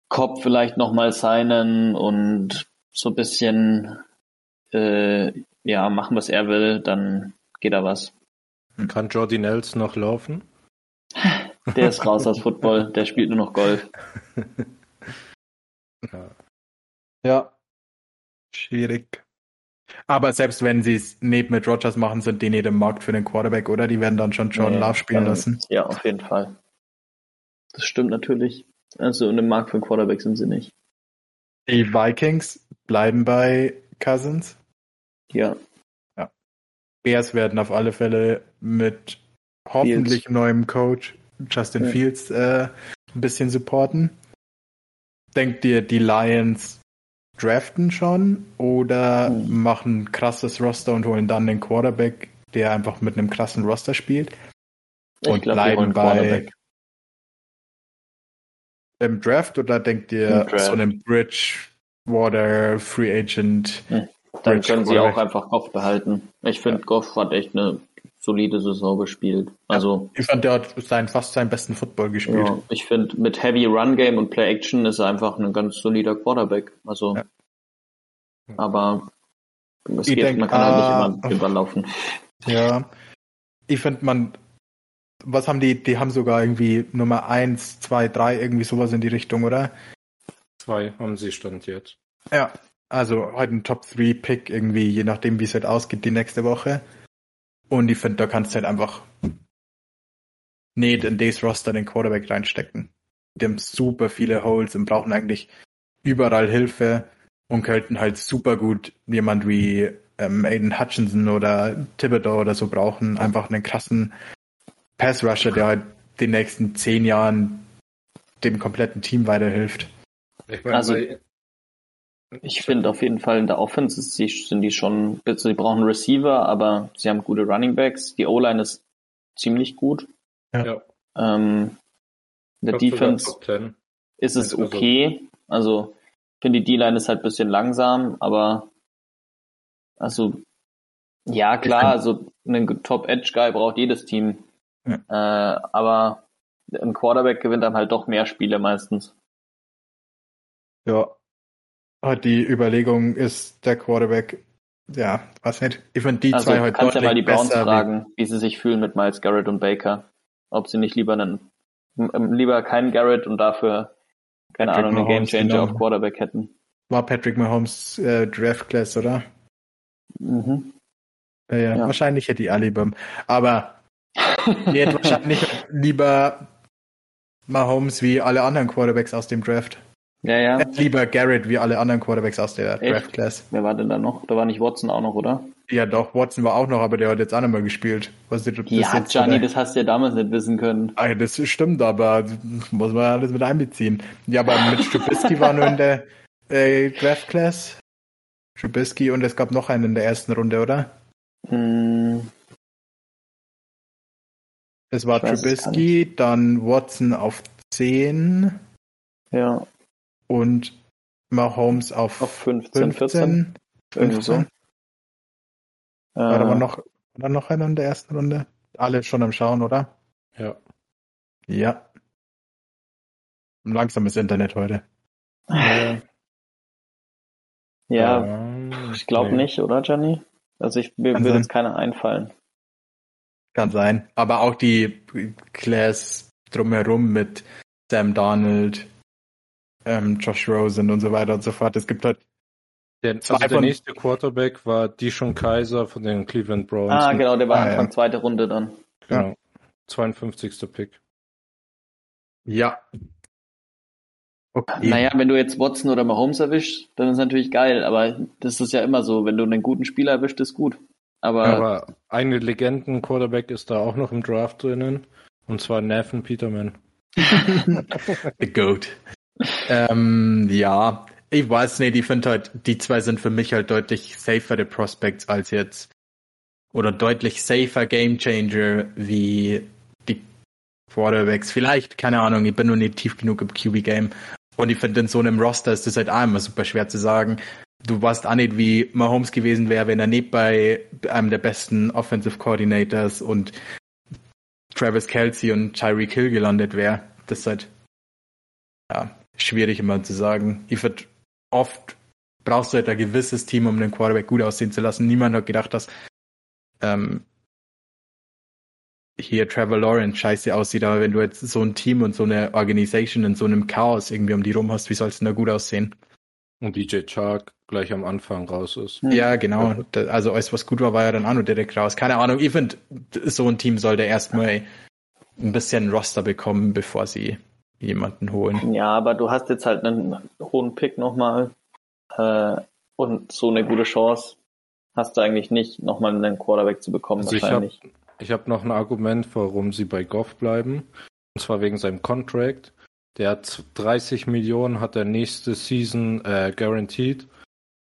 Cobb vielleicht nochmal signen und so ein bisschen äh, ja, machen, was er will, dann geht da was. Kann Jordi Nelson noch laufen? Der ist raus aus Football, der spielt nur noch Golf. Ja. Schwierig. Aber selbst wenn sie es neben mit Rogers machen, sind die nicht im Markt für den Quarterback, oder? Die werden dann schon John Nee, Love spielen dann- lassen. Ja, auf jeden Fall. Das stimmt natürlich. Also in dem Markt für einen Quarterback sind sie nicht. Die Vikings bleiben bei Cousins. Ja, Bears werden auf alle Fälle mit hoffentlich neuem Coach Justin Ja. Fields äh, ein bisschen supporten. Denkt ihr, die Lions draften schon oder Hm. machen krasses Roster und holen dann den Quarterback, der einfach mit einem krassen Roster spielt? ich Und glaube, die bleiben bei-. Im Draft oder denkt ihr so einen Bridgewater Free Agent? Hm. Dann können sie auch einfach Goff behalten. Ich finde, Goff hat echt eine solide Saison gespielt. Also, Ich fand, der hat sein, fast seinen besten Football gespielt. ja, ich finde, mit Heavy Run Game und Play Action ist er einfach ein ganz solider Quarterback. Also, Ja. aber es Ich geht, denk, man kann halt ah, nicht immer überlaufen. Ja. Ich finde, man, was haben die, die haben sogar irgendwie Nummer eins, zwei, drei, irgendwie sowas in die Richtung, oder? Zwei haben sie Stand jetzt. Ja. Also heute ein Top 3 Pick irgendwie, je nachdem wie es halt ausgeht, die nächste Woche. Und ich finde, da kannst du halt einfach nicht in das Roster den Quarterback reinstecken. Die haben super viele Holes und brauchen eigentlich überall Hilfe und könnten halt super gut jemand wie ähm, Aiden Hutchinson oder Thibodeau oder so brauchen. Einfach einen krassen Pass-Rusher, der halt den nächsten zehn Jahren dem kompletten Team weiterhilft. Ich meine, Also- bei- Ich finde auf jeden Fall in der Offense sind die schon, also die brauchen Receiver, aber sie haben gute Running Backs. Die O-Line ist ziemlich gut. ja, Ähm, in der Defense Top 10. ist es also- okay. Also, ich finde die D-Line ist halt ein bisschen langsam, aber also ja klar, also einen Top-Edge-Guy braucht jedes Team. Ja. Äh, aber ein Quarterback gewinnt dann halt doch mehr Spiele meistens. Ja. Halt die Überlegung ist der Quarterback, ja, weiß nicht. Ich finde die Also zwei halt kannst ja mal die Browns fragen, wie sie sich fühlen mit Miles Garrett und Baker. Ob sie nicht lieber einen, m- lieber keinen Garrett und dafür, keine Patrick Ahnung, einen Gamechanger genau. auf Quarterback hätten. War Patrick Mahomes äh, Draft Class, oder? Mhm. Ja, ja. Ja. Wahrscheinlich hätte ich lieber. Aber ich hätte wahrscheinlich lieber Mahomes wie alle anderen Quarterbacks aus dem Draft. Ja, ja. Lieber Garrett wie alle anderen Quarterbacks aus der Echt? Draft Class. Wer war denn da noch? Da war nicht Watson auch noch, oder? Ja, doch, Watson war auch noch, aber der hat jetzt auch nicht mehr gespielt. Was ist das Ja, Gianni, das hast du ja damals nicht wissen können. Ah, das stimmt, aber muss man alles mit einbeziehen. Ja, aber mit Trubisky war nur in der äh, Draft Class. Trubisky und es gab noch einen in der ersten Runde, oder? Hm, Es war Trubisky, dann Watson auf 10 ja, und Mahomes auf, auf 15, 14. 15. Irgendwie so. 15. War da Äh, noch, war da noch einer in der ersten Runde? Alle schon am Schauen, oder? Ja. Ja. Ein langsames Internet heute. Ja, ja, ich glaube nee. nicht, oder, Gianni? Also ich mir würde jetzt keiner einfallen. Kann sein. Aber auch die Class drumherum mit Sam Darnold, ähm, Josh Rosen und so weiter und so fort. Es gibt halt, Der, Zwei also der von- nächste Quarterback war Dishon Kaiser von den Cleveland Browns. Ah, genau, der war Ah, Anfang ja. zweite Runde dann. Genau. 52. Pick. ja. Okay. Naja, wenn du jetzt Watson oder Mahomes erwischst, dann ist natürlich geil, aber das ist ja immer so, wenn du einen guten Spieler erwischt, ist gut. Aber, Aber eine Legenden-Quarterback ist da auch noch im Draft drinnen. Und zwar Nathan Peterman. The Goat. Ähm, ja, ich weiß nicht, ich finde halt, die zwei sind für mich halt deutlich safere Prospects als jetzt oder deutlich safer Game Changer wie die Quarterbacks. Vielleicht, keine Ahnung, ich bin nur nicht tief genug im QB-Game. Und ich finde, in so einem Roster ist das halt auch immer super schwer zu sagen. Du weißt auch nicht, wie Mahomes gewesen wäre, wenn er nicht bei einem der besten Offensive Coordinators und Travis Kelsey und Tyreek Hill gelandet wäre. Das ist halt ja, schwierig immer zu sagen. Ich würde oft brauchst du halt ein gewisses Team, um den Quarterback gut aussehen zu lassen. Niemand hat gedacht, dass ähm, hier Trevor Lawrence scheiße aussieht, aber wenn du jetzt so ein Team und so eine Organisation in so einem Chaos irgendwie um die rum hast, wie soll es denn da gut aussehen? Und DJ Chark gleich am Anfang raus ist. Hm. Ja, genau. Also alles, was gut war, war ja dann auch nur direkt raus. Keine Ahnung, ich finde, so ein Team sollte erstmal ein bisschen Roster bekommen, bevor sie jemanden holen. ja, aber du hast jetzt halt einen hohen Pick nochmal äh, und so eine gute Chance hast du eigentlich nicht, nochmal einen Quarterback zu bekommen, Also ich wahrscheinlich. Ich habe noch ein Argument, warum sie bei Goff bleiben. Und zwar wegen seinem Contract. Der hat 30 Millionen, hat er nächste Season äh, guaranteed.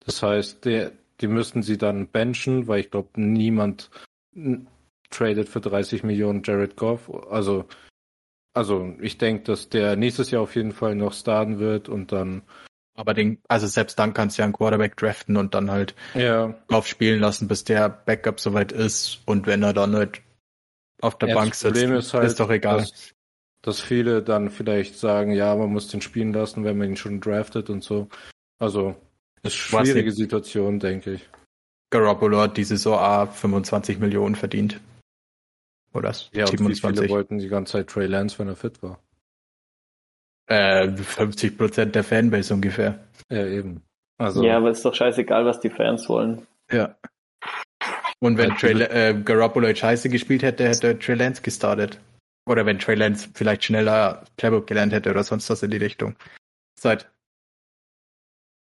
Das heißt, der, die müssten sie dann benchen, weil ich glaube, niemand n- tradet für 30 Millionen Jared Goff. Also also ich denke, dass der nächstes Jahr auf jeden Fall noch starten wird und dann. Aber den, also selbst dann kannst du ja einen Quarterback draften und dann halt Ja, drauf spielen lassen, bis der Backup soweit ist. Und wenn er dann halt auf der Ja, Bank sitzt, ist halt, ist doch egal. Dass, dass viele dann vielleicht sagen, ja, man muss den spielen lassen, wenn man ihn schon draftet und so. Also ist schwierige Situation, denke ich. Garoppolo hat diese Saison A 25 Millionen verdient. Oder Ja, und wie 27. viele wollten die ganze Zeit Trey Lance, wenn er fit war. Äh, 50 Prozent der Fanbase ungefähr. Ja, eben. Also Ja, aber ist doch scheißegal, was die Fans wollen. Ja. Und wenn Ja, Trey, äh, Garoppolo scheiße gespielt hätte, hätte Trey Lance gestartet. Oder wenn Trey Lance vielleicht schneller Playbook gelernt hätte oder sonst was in die Richtung. Seit.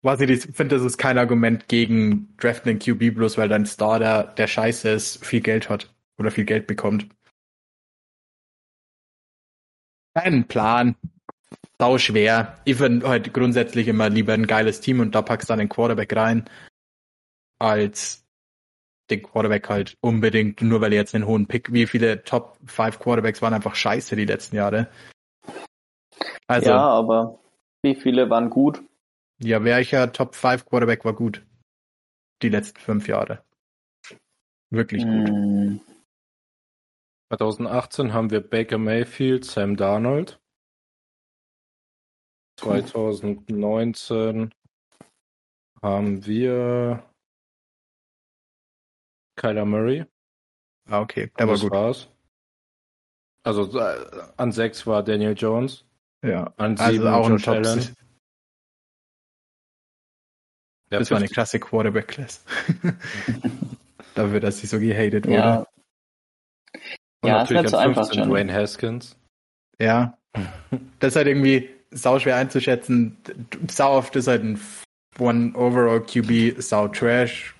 Was ich ich finde, das ist kein Argument gegen Draften in QB bloß, weil dein Starter, der scheiße ist, viel Geld hat oder viel Geld bekommt. Kein Plan. Sau schwer. Ich finde halt grundsätzlich immer lieber ein geiles Team und da packst du dann den Quarterback rein, als den Quarterback halt unbedingt, nur weil er jetzt einen hohen Pick, wie viele Top 5 Quarterbacks waren einfach scheiße die letzten Jahre. Also, ja, ja, aber wie viele waren gut? welcher Top 5 Quarterback war gut? Die letzten fünf Jahre. Wirklich gut. Hm, 2018 haben wir Baker Mayfield, Sam Darnold. 2019 haben wir Kyler Murray. Ah, okay, der war das gut. war's. Also äh, an sechs war Daniel Jones, Ja. an Also sieben auch ein Josh. Allen. Das war eine 50 klasse Quarterback-Class. Dafür, dass sie so gehatet wurde. ja, und Ja, natürlich so an einfach 15 schon. Dwayne Haskins. Ja. Das ist halt irgendwie sau schwer einzuschätzen. Sau oft ist halt ein One Overall QB sau trash.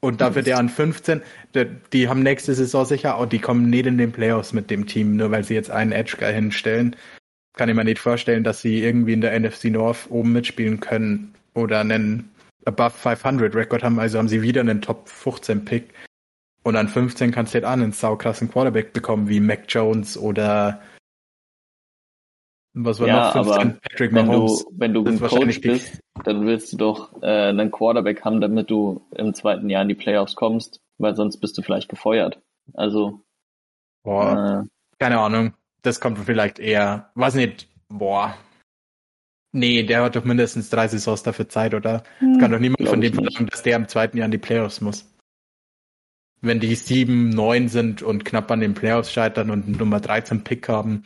Und dafür der an 15, der, die haben nächste Saison sicher auch, die kommen nicht in den Playoffs mit dem Team, nur weil sie jetzt einen Edge Guy hinstellen. Kann ich mir nicht vorstellen, dass sie irgendwie in der NFC North oben mitspielen können oder einen Above 500 Rekord haben. Also haben sie wieder einen Top 15 Pick. Und an 15 kannst du halt an einen saukrassen Quarterback bekommen, wie Mac Jones oder was war Ja, noch 15? aber Patrick wenn Mahomes. du, wenn du ein Coach bist, dann willst du doch äh, einen Quarterback haben, damit du im zweiten Jahr in die Playoffs kommst, weil sonst bist du vielleicht gefeuert. Also, Boah, äh, keine Ahnung. Das kommt vielleicht eher, weiß nicht, boah. Nee, der hat doch mindestens drei Saisons dafür Zeit, oder? Es kann doch niemand von dem verlangen, dass der im zweiten Jahr in die Playoffs muss. Wenn die sieben, neun sind und knapp an den Playoffs scheitern und einen Nummer 13 Pick haben,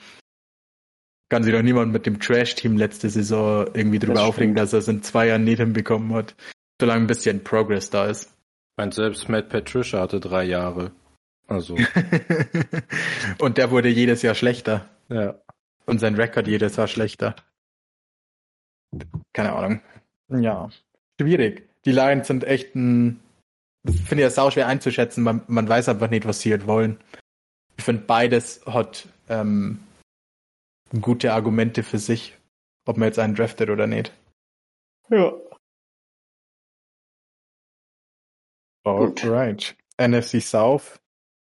kann sich doch niemand mit dem Trash-Team letzte Saison irgendwie drüber Das aufregen, stimmt. dass er es in zwei Jahren nicht hinbekommen hat. Solange ein bisschen Progress da ist. Ich meine, selbst Matt Patricia hatte drei Jahre. Also, und der wurde jedes Jahr schlechter. ja. Und sein Rekord jedes Jahr schlechter. Keine Ahnung. Ja. Schwierig. Die Lions sind echt ein. Das finde ich ja sau schwer einzuschätzen. Man, man weiß einfach nicht, was sie halt wollen. Ich finde, beides hat ähm, gute Argumente für sich, ob man jetzt einen draftet oder nicht. ja. Gut. Alright. NFC South.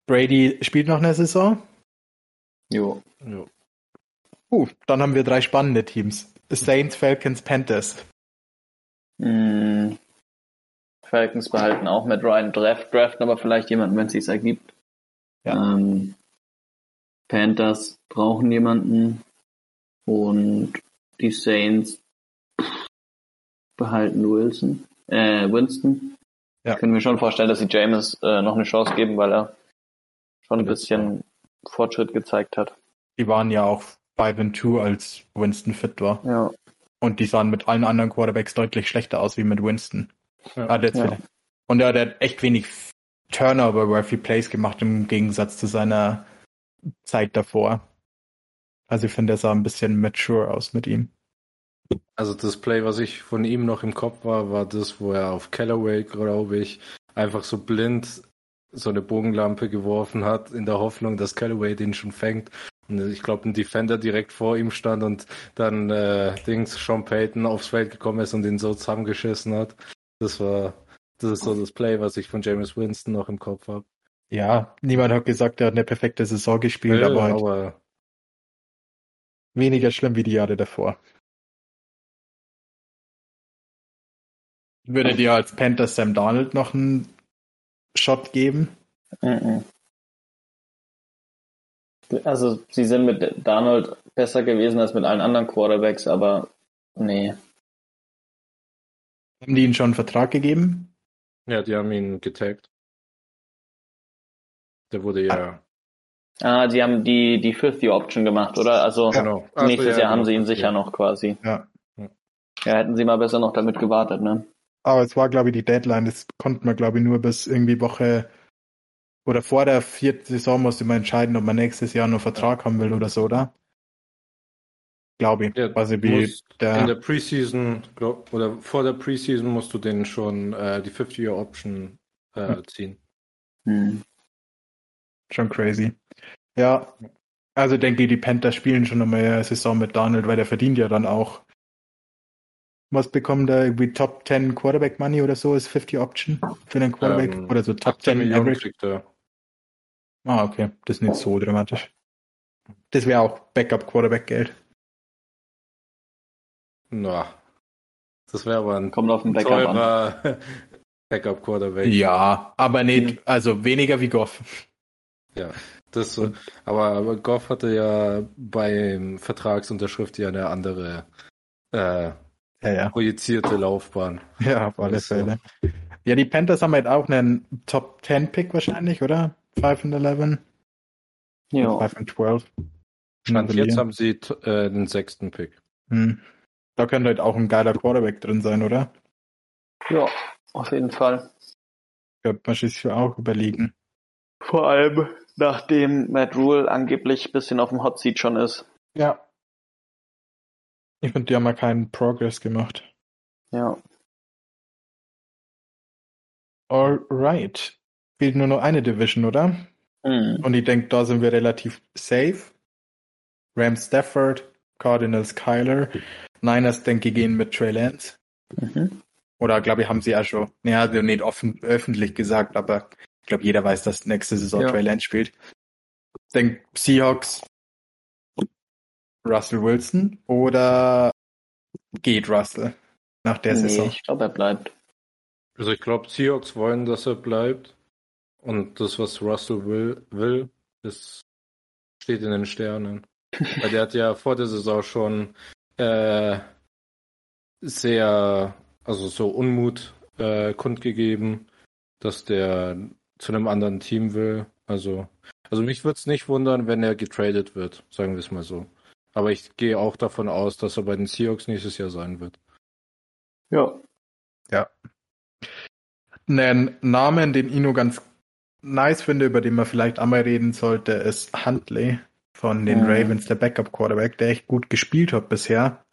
Brady spielt noch eine Saison. Jo. ja. Uh, dann haben wir drei spannende Teams. Saints, Falcons, Panthers. Hm. Falcons behalten auch mit Ryan Draft, draften aber vielleicht jemanden, wenn es sich ergibt. Ja. Ähm, Panthers brauchen jemanden und die Saints behalten Wilson, äh, Winston. Ja. Ich kann mir schon vorstellen, dass sie James äh, noch eine Chance geben, weil er schon ein bisschen Fortschritt gezeigt hat. Die waren ja auch 5 and 2, als Winston fit war. Ja. Und die sahen mit allen anderen Quarterbacks deutlich schlechter aus wie mit Winston. Ja. Hat jetzt Ja. Und er hat echt wenig Turnover-worthy Plays gemacht im Gegensatz zu seiner Zeit davor. Also ich finde, er sah ein bisschen mature aus mit ihm. Also das Play, was ich von ihm noch im Kopf war, war das, wo er auf Callaway, glaube ich, einfach so blind so eine Bogenlampe geworfen hat, in der Hoffnung, dass Callaway den schon fängt. Und ich glaube, ein Defender direkt vor ihm stand und dann äh, Dings Sean Payton aufs Feld gekommen ist und ihn so zusammengeschissen hat. Das war, das ist so das Play, was ich von James Winston noch im Kopf habe. Ja, niemand hat gesagt, er hat eine perfekte Saison gespielt, aber, halt, aber weniger schlimm wie die Jahre davor. Würdet ihr als Panthers Sam Donald noch einen Shot geben? Mhm. Also sie sind mit Donald besser gewesen als mit allen anderen Quarterbacks, aber nee. Haben die ihm schon einen Vertrag gegeben? Ja, die haben ihn getaggt. Der wurde ja. Ah, die haben die, die Fifth Year Option gemacht, oder? Also Genau. Nächstes ja, Jahr haben genau, sie ihn sicher Year. noch quasi. Ja. Ja, hätten sie mal besser noch damit gewartet, ne? Aber es war, glaube ich, die Deadline. Das konnte man, glaube ich, nur bis irgendwie Woche oder vor der vierten Saison musste man entscheiden, ob man nächstes Jahr noch Vertrag haben will oder so, oder? Glaube ich. Ja, du wie der, In der Preseason, glaub, oder vor der Preseason musst du den schon äh, die 50-Year-Option äh, Hm. ziehen. Hm. schon crazy. Ja, also denke ich, die Panthers spielen schon eine Saison mit Donald, weil der verdient ja dann auch. Was bekommt er? Irgendwie Top 10 Quarterback Money oder so ist 50 Option für den Quarterback? Ähm, oder so Top 18 10 Millionen Average? kriegt er. Ah, okay. Das ist nicht so dramatisch. Das wäre auch Backup Quarterback Geld. Na, das wäre aber ein Kommt auf den Backup an. teurer Backup-Quarterback. Ja, aber nicht, also weniger wie Goff. Ja, das so. Aber, aber Goff hatte ja beim Vertragsunterschrift ja eine andere äh, Ja, ja. projizierte Laufbahn. Ja, auf alle so. Fälle. Ja, die Panthers haben halt auch einen Top 10 Pick wahrscheinlich, oder? 5 and 11? Ja. 5 and 12. Stand jetzt haben sie äh, den sechsten Pick. Hm. Da könnte halt auch ein geiler Quarterback drin sein, oder? ja, auf jeden Fall. Könnte man sich auch überlegen. Vor allem, nachdem Matt Rule angeblich ein bisschen auf dem Hot Seat schon ist. Ja. Ich finde, die haben mal keinen Progress gemacht. Ja. Alright. Fehlt nur noch eine Division, oder? Hm. Und ich denke, da sind wir relativ safe. Rams Stafford, Cardinals Kyler. Niners, denke ich, gehen mit Trey Lance. Mhm. Oder glaube ich, haben sie ja schon, naja, also nicht offen, öffentlich gesagt, aber ich glaube, jeder weiß, dass nächste Saison Ja. Trey Lance spielt. Ich denke, Seahawks, Russell Wilson oder geht Russell nach der nee, Saison? ich glaube, er bleibt. Also ich glaube, Seahawks wollen, dass er bleibt. Und das, was Russell will, will, das steht in den Sternen. Weil der hat ja vor der Saison schon äh, sehr, also so Unmut äh, kundgegeben, dass der zu einem anderen Team will. Also, also mich würde es nicht wundern, wenn er getradet wird, sagen wir es mal so. Aber ich gehe auch davon aus, dass er bei den Seahawks nächstes Jahr sein wird. Ja. Einen Namen, den nur ganz nice finde, über den man vielleicht einmal reden sollte, ist Huntley von den Mhm. Ravens, der Backup Quarterback, der echt gut gespielt hat bisher.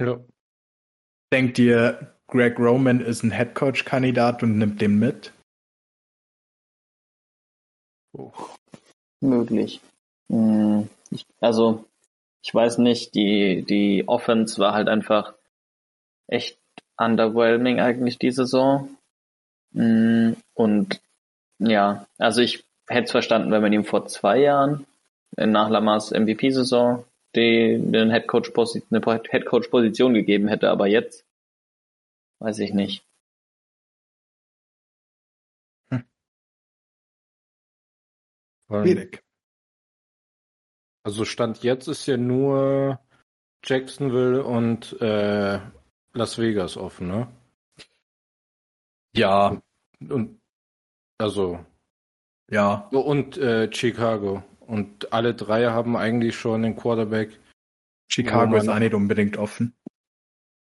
Ja. Denkt ihr, Greg Roman ist ein Headcoach-Kandidat und nimmt den mit? Möglich. Hm, ich, also, ich weiß nicht, die, die Offense war halt einfach echt underwhelming eigentlich die Saison. Hm, Und ja, also ich hätte es verstanden, wenn man ihm vor zwei Jahren nach Lamars MVP-Saison die, den Headcoach eine Headcoach-Position gegeben hätte, aber jetzt weiß ich nicht. Schwierig. Also Stand jetzt ist ja nur Jacksonville und äh, Las Vegas offen, ne? Ja, Und also ja. und äh, Chicago. Und alle drei haben eigentlich schon den Quarterback. Chicago ist auch nicht unbedingt offen.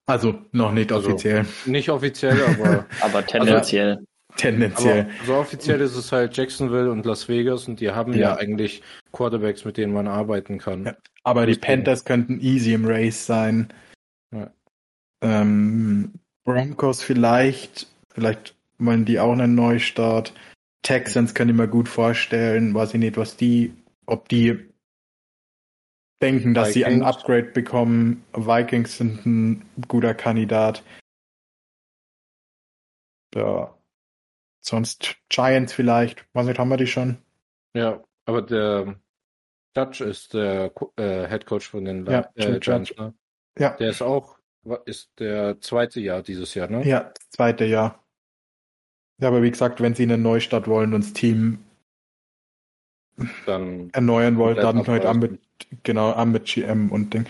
Also noch nicht Also- offiziell. Nicht offiziell, aber, Aber tendenziell. Tendenziell. aber so offiziell ist es halt Jacksonville und Las Vegas und die haben ja, Ja. eigentlich Quarterbacks, mit denen man arbeiten kann. Ja. Aber die. Panthers könnten easy im Race sein. Ja. Ähm, Broncos vielleicht. Vielleicht wollen die auch einen Neustart. Texans kann ich mir gut vorstellen. Weiß ich nicht, was die, ob die denken, dass sie ein Vikings. Upgrade bekommen. Vikings sind ein guter Kandidat. Ja. Sonst Giants vielleicht. Was nicht, haben wir die schon? Ja, aber der Judge ist der äh, Head Coach von den Ja, äh, Giants, ne? Ja. Der ist auch, ist der zweite Jahr dieses Jahr, ne? Ja, zweite Jahr. Ja, aber wie gesagt, wenn sie einen Neustart wollen und das Team Dann erneuern wollen, dann halt auch mit, genau, auch mit GM und Ding.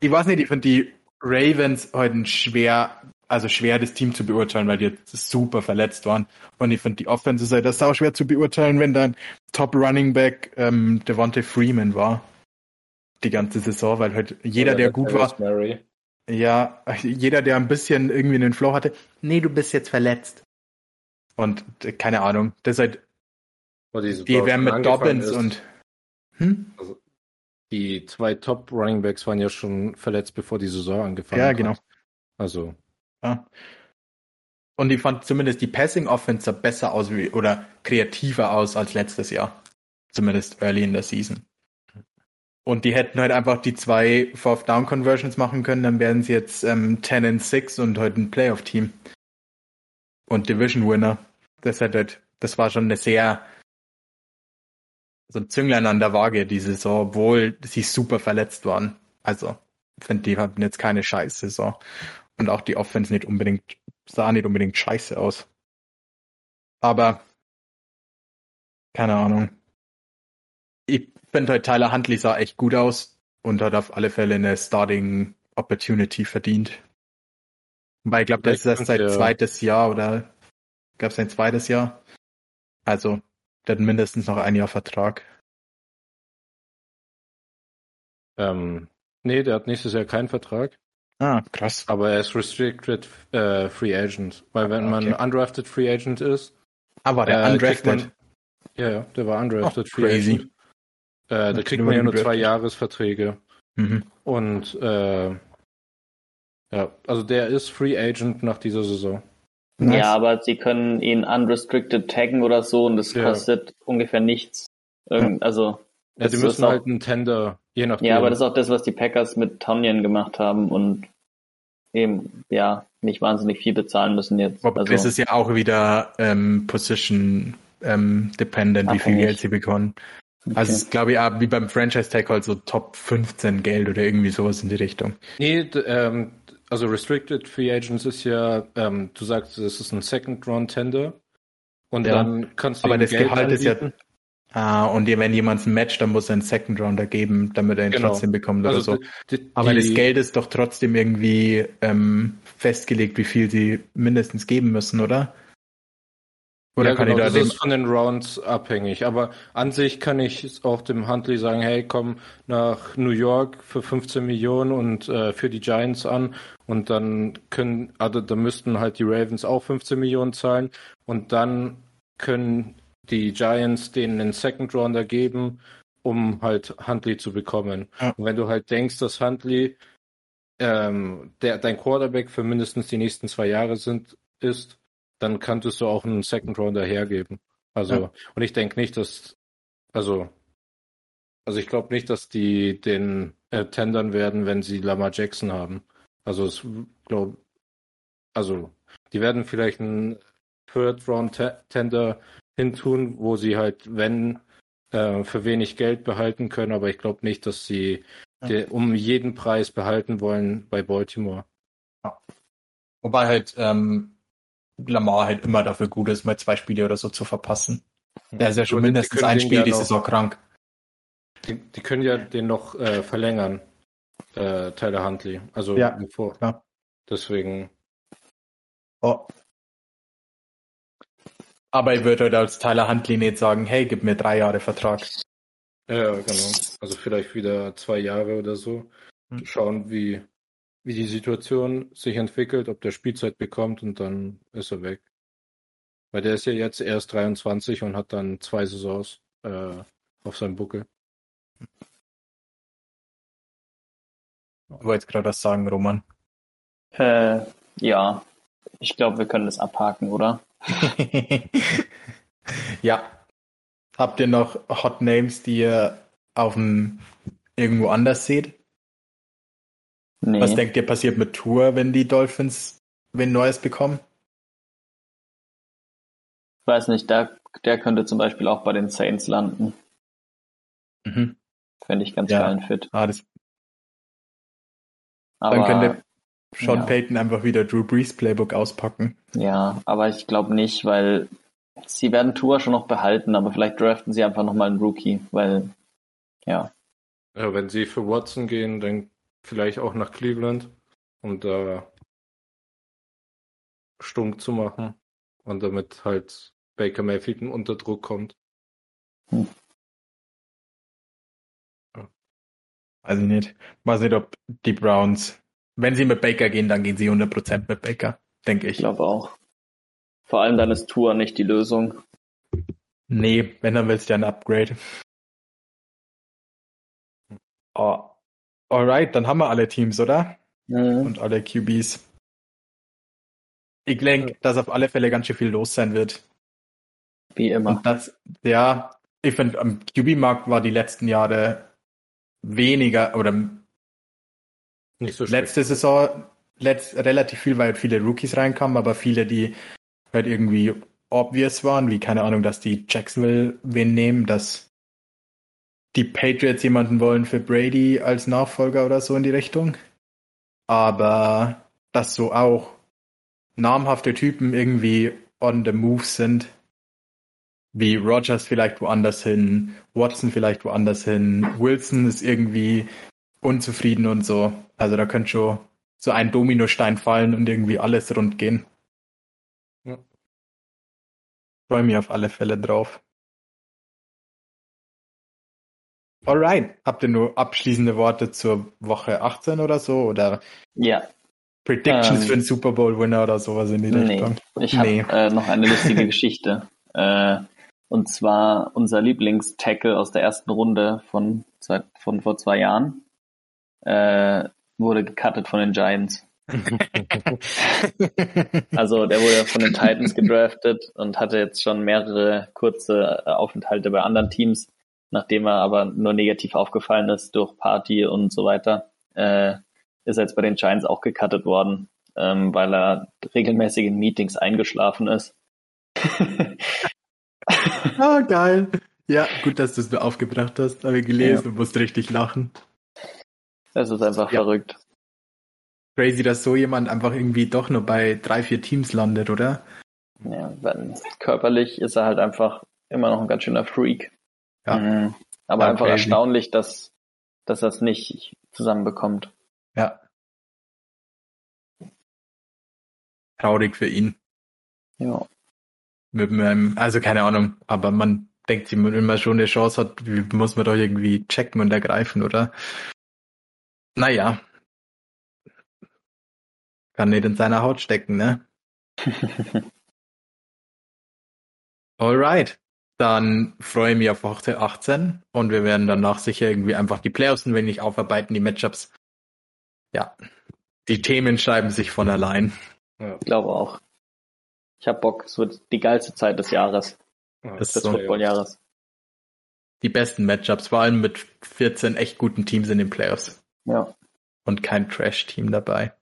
Ich weiß nicht, ich finde die Ravens heute schwer, also schwer das Team zu beurteilen, weil die jetzt super verletzt waren. Und ich finde die Offense ist halt das auch schwer zu beurteilen, wenn dein Top Running Back ähm, Devontae Freeman war. Die ganze Saison, weil halt jeder, Oder der gut war, Latavius Murray. Ja, jeder, der ein bisschen irgendwie einen Flow hatte, nee, du bist jetzt verletzt. Und äh, keine Ahnung, das ist halt, Die Saison werden mit Dobbins ist. und hm? Die zwei Top Running Backs waren ja schon verletzt, bevor die Saison angefangen Ja, hat. genau. Also, Ja. Und ich fand zumindest die Passing Offense besser aus wie, oder kreativer aus als letztes Jahr. Zumindest early in der Season. Und die hätten halt einfach die zwei Fourth Down Conversions machen können, dann wären sie jetzt ähm, 10 and 6 und heute ein Playoff Team. Und Division Winner. Das hat halt, das war schon eine sehr, so ein Zünglein an der Waage, die Saison, obwohl sie super verletzt waren. Also, ich finde, die hatten jetzt keine scheiß Saison. Und auch die Offense nicht unbedingt, sah nicht unbedingt scheiße aus. Aber, keine Ahnung. Ich finde halt, Tyler Huntley sah echt gut aus und hat auf alle Fälle eine Starting Opportunity verdient. Weil ich glaube, das ist erst sein der- zweites Jahr oder gab es sein zweites Jahr. Also, der hat mindestens noch ein Jahr Vertrag. ähm, nee, der hat nächstes Jahr keinen Vertrag, Ah, krass. aber er ist Restricted äh, Free Agent. Weil wenn man Okay. Undrafted Free Agent ist, Aber der äh, undrafted. man, ja, ja, der war Undrafted Oh, Free crazy. Agent. Äh, da kriegt man ja nur zwei Jahresverträge. Mhm. Und äh, ja, also der ist Free Agent nach dieser Saison. Nice. Ja, aber sie können ihn unrestricted taggen oder so und das Ja. kostet ungefähr nichts. Irgend, Also, Ja, ist müssen auch- halt einen Tender, je nachdem. ja, aber das ist auch das, was die Packers mit Tonyan gemacht haben und eben, ja, nicht wahnsinnig viel bezahlen müssen jetzt. Aber Also, das ist ja auch wieder ähm, Position ähm, dependent, wie viel Abhängig. Geld sie bekommen. okay. Also es ist, glaube ich, auch wie beim Franchise Tag halt so Top 15 Geld oder irgendwie sowas in die Richtung. Nee, ähm, also Restricted Free Agents ist ja, ähm, du sagst, es ist ein Second Round Tender und Ja. dann kannst du Aber das Geld Gehalt ist ja- anbieten. Ah, und wenn jemand ein Match, dann muss er einen Second Rounder geben, damit er ihn Genau. trotzdem bekommt oder Also so. die, die, Aber das Geld ist doch trotzdem irgendwie ähm, festgelegt, wie viel sie mindestens geben müssen, oder? Oder ja, kann genau, ich da das ist von den Rounds abhängig. Aber an sich kann ich auch dem Huntley sagen, hey, komm nach New York für 15 Millionen und äh, für die Giants an. Und dann können, also da müssten halt die Ravens auch 15 Millionen zahlen. Und dann können die Giants denen einen Second Rounder geben, um halt Huntley zu bekommen. Ja. Und wenn du halt denkst, dass Huntley ähm, der, dein Quarterback für mindestens die nächsten zwei Jahre sind, ist, dann könntest du auch einen Second Rounder hergeben. Also, Ja. und ich denke nicht, dass, also, also ich glaube nicht, dass die den äh, tendern werden, wenn sie Lamar Jackson haben. Also, es glaube, also, die werden vielleicht einen Third Round Te- Tender hintun, wo sie halt, wenn, äh, für wenig Geld behalten können, aber ich glaube nicht, dass sie Ja. den um jeden Preis behalten wollen bei Baltimore. wobei halt ähm, Lamar halt immer dafür gut ist, mal zwei Spiele oder so zu verpassen. Der ist ja schon mindestens ein Spiel ja die Saison krank. Die, die können ja den noch äh, verlängern, äh, Tyler Huntley. Also Ja, bevor. klar. Deswegen, Oh. Aber ich würde halt als Tyler Huntley nicht sagen, hey, gib mir drei Jahre Vertrag. ja, genau. Also vielleicht wieder zwei Jahre oder so. Hm. Schauen, wie, wie die Situation sich entwickelt, ob der Spielzeit bekommt und dann ist er weg. Weil der ist ja jetzt erst 23 und hat dann zwei Saisons äh, auf seinem Buckel. Du wolltest gerade was sagen, Roman. äh, ja, ich glaube, wir können das abhaken, oder? ja. Habt ihr noch Hot Names, die ihr auf dem irgendwo anders seht? Nee. Was denkt ihr passiert mit Tour, wenn die Dolphins wen Neues bekommen? Ich weiß nicht, der, der könnte zum Beispiel auch bei den Saints landen. Mhm. Fände ich ganz Ja. geilen Fit. Ah, das, Aber, dann könnte Sean ja. Payton einfach wieder Drew Brees Playbook auspacken. ja, aber ich glaube nicht, weil sie werden Tour schon noch behalten, aber vielleicht draften sie einfach nochmal einen Rookie, weil, ja, Ja, wenn sie für Watson gehen, dann vielleicht auch nach Cleveland, um da stunk zu machen und damit halt Baker Mayfield unter Druck kommt. Weiß ich nicht. Weiß nicht, ob die Browns, wenn sie mit Baker gehen, dann gehen sie 100% mit Baker, denke ich ich. glaube auch. Vor allem dann ist Tour nicht die Lösung. Nee, wenn, dann willst du ja ein Upgrade. Oh. Alright, dann haben wir alle Teams, oder? Mhm. Und alle QBs. Ich denke, dass auf alle Fälle ganz schön viel los sein wird. Wie immer. Und das, ja, ich finde, am QB-Markt war die letzten Jahre weniger oder Nicht so letzte Saison letzt, relativ viel, weil viele Rookies reinkamen, aber viele, die halt irgendwie obvious waren, wie keine Ahnung, dass die Jacksonville wen nehmen, dass die Patriots jemanden wollen für Brady als Nachfolger oder so in die Richtung. Aber dass so auch namhafte Typen irgendwie on the move sind, wie Rogers vielleicht woanders hin, Watson vielleicht woanders hin, Wilson ist irgendwie unzufrieden und so. Also da könnte schon so ein Dominostein fallen und irgendwie alles rund gehen. Ja. Freue mich auf alle Fälle drauf. Alright. Habt ihr nur abschließende Worte zur Woche 18 oder so? Oder Ja, Predictions Ähm, für einen Super Bowl-Winner oder sowas in die nee. Richtung? Ich habe Nee. äh, noch eine lustige Geschichte. Äh, und zwar unser Lieblingstackle aus der ersten Runde von, seit, von vor zwei Jahren äh, wurde gecuttet von den Giants. Also der wurde von den Titans gedraftet und hatte jetzt schon mehrere kurze äh, Aufenthalte bei anderen Teams, nachdem er aber nur negativ aufgefallen ist durch Party und so weiter, äh, ist er jetzt bei den Giants auch gecuttet worden, ähm, weil er regelmäßig in Meetings eingeschlafen ist. ah, geil. Ja, gut, dass du es mir aufgebracht hast. Habe ich gelesen und musste richtig lachen. Das ist einfach Ja. verrückt. Crazy, dass so jemand einfach irgendwie doch nur bei drei, vier Teams landet, oder? Ja, körperlich ist er halt einfach immer noch ein ganz schöner Freak. Ja. Mhm. Aber Ja, einfach crazy. erstaunlich, dass, dass er es nicht zusammenbekommt. Ja. Traurig für ihn. Ja. Mit meinem, also keine Ahnung, aber man denkt sich, wenn man schon eine Chance hat, muss man doch irgendwie checken und ergreifen, oder? Naja. Kann nicht in seiner Haut stecken, ne? Alright. Dann freue ich mich auf Woche 18 und wir werden danach sicher irgendwie einfach die Playoffs ein wenig aufarbeiten, die Matchups. Ja. Die Themen schreiben sich von allein. Ja, Ich glaube auch. Ich hab Bock, es wird die geilste Zeit des Jahres, ja, Das des so. Footballjahres. Die besten Matchups, vor allem mit 14 echt guten Teams in den Playoffs Ja. und kein Trash-Team dabei.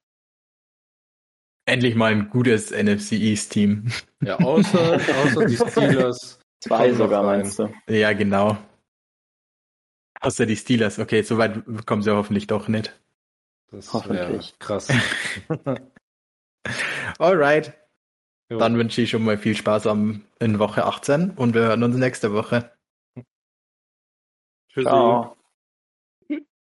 Endlich mal ein gutes NFC East-Team. Ja, außer, außer die Steelers. Zwei sogar, meinst du? Ja, genau. Außer die Steelers. Okay, so weit kommen sie hoffentlich doch nicht. Das Hoffentlich. krass. Alright. Jo. Dann wünsche ich schon mal viel Spaß am, in Woche 18 und wir hören uns nächste Woche. Tschüssi. Ciao.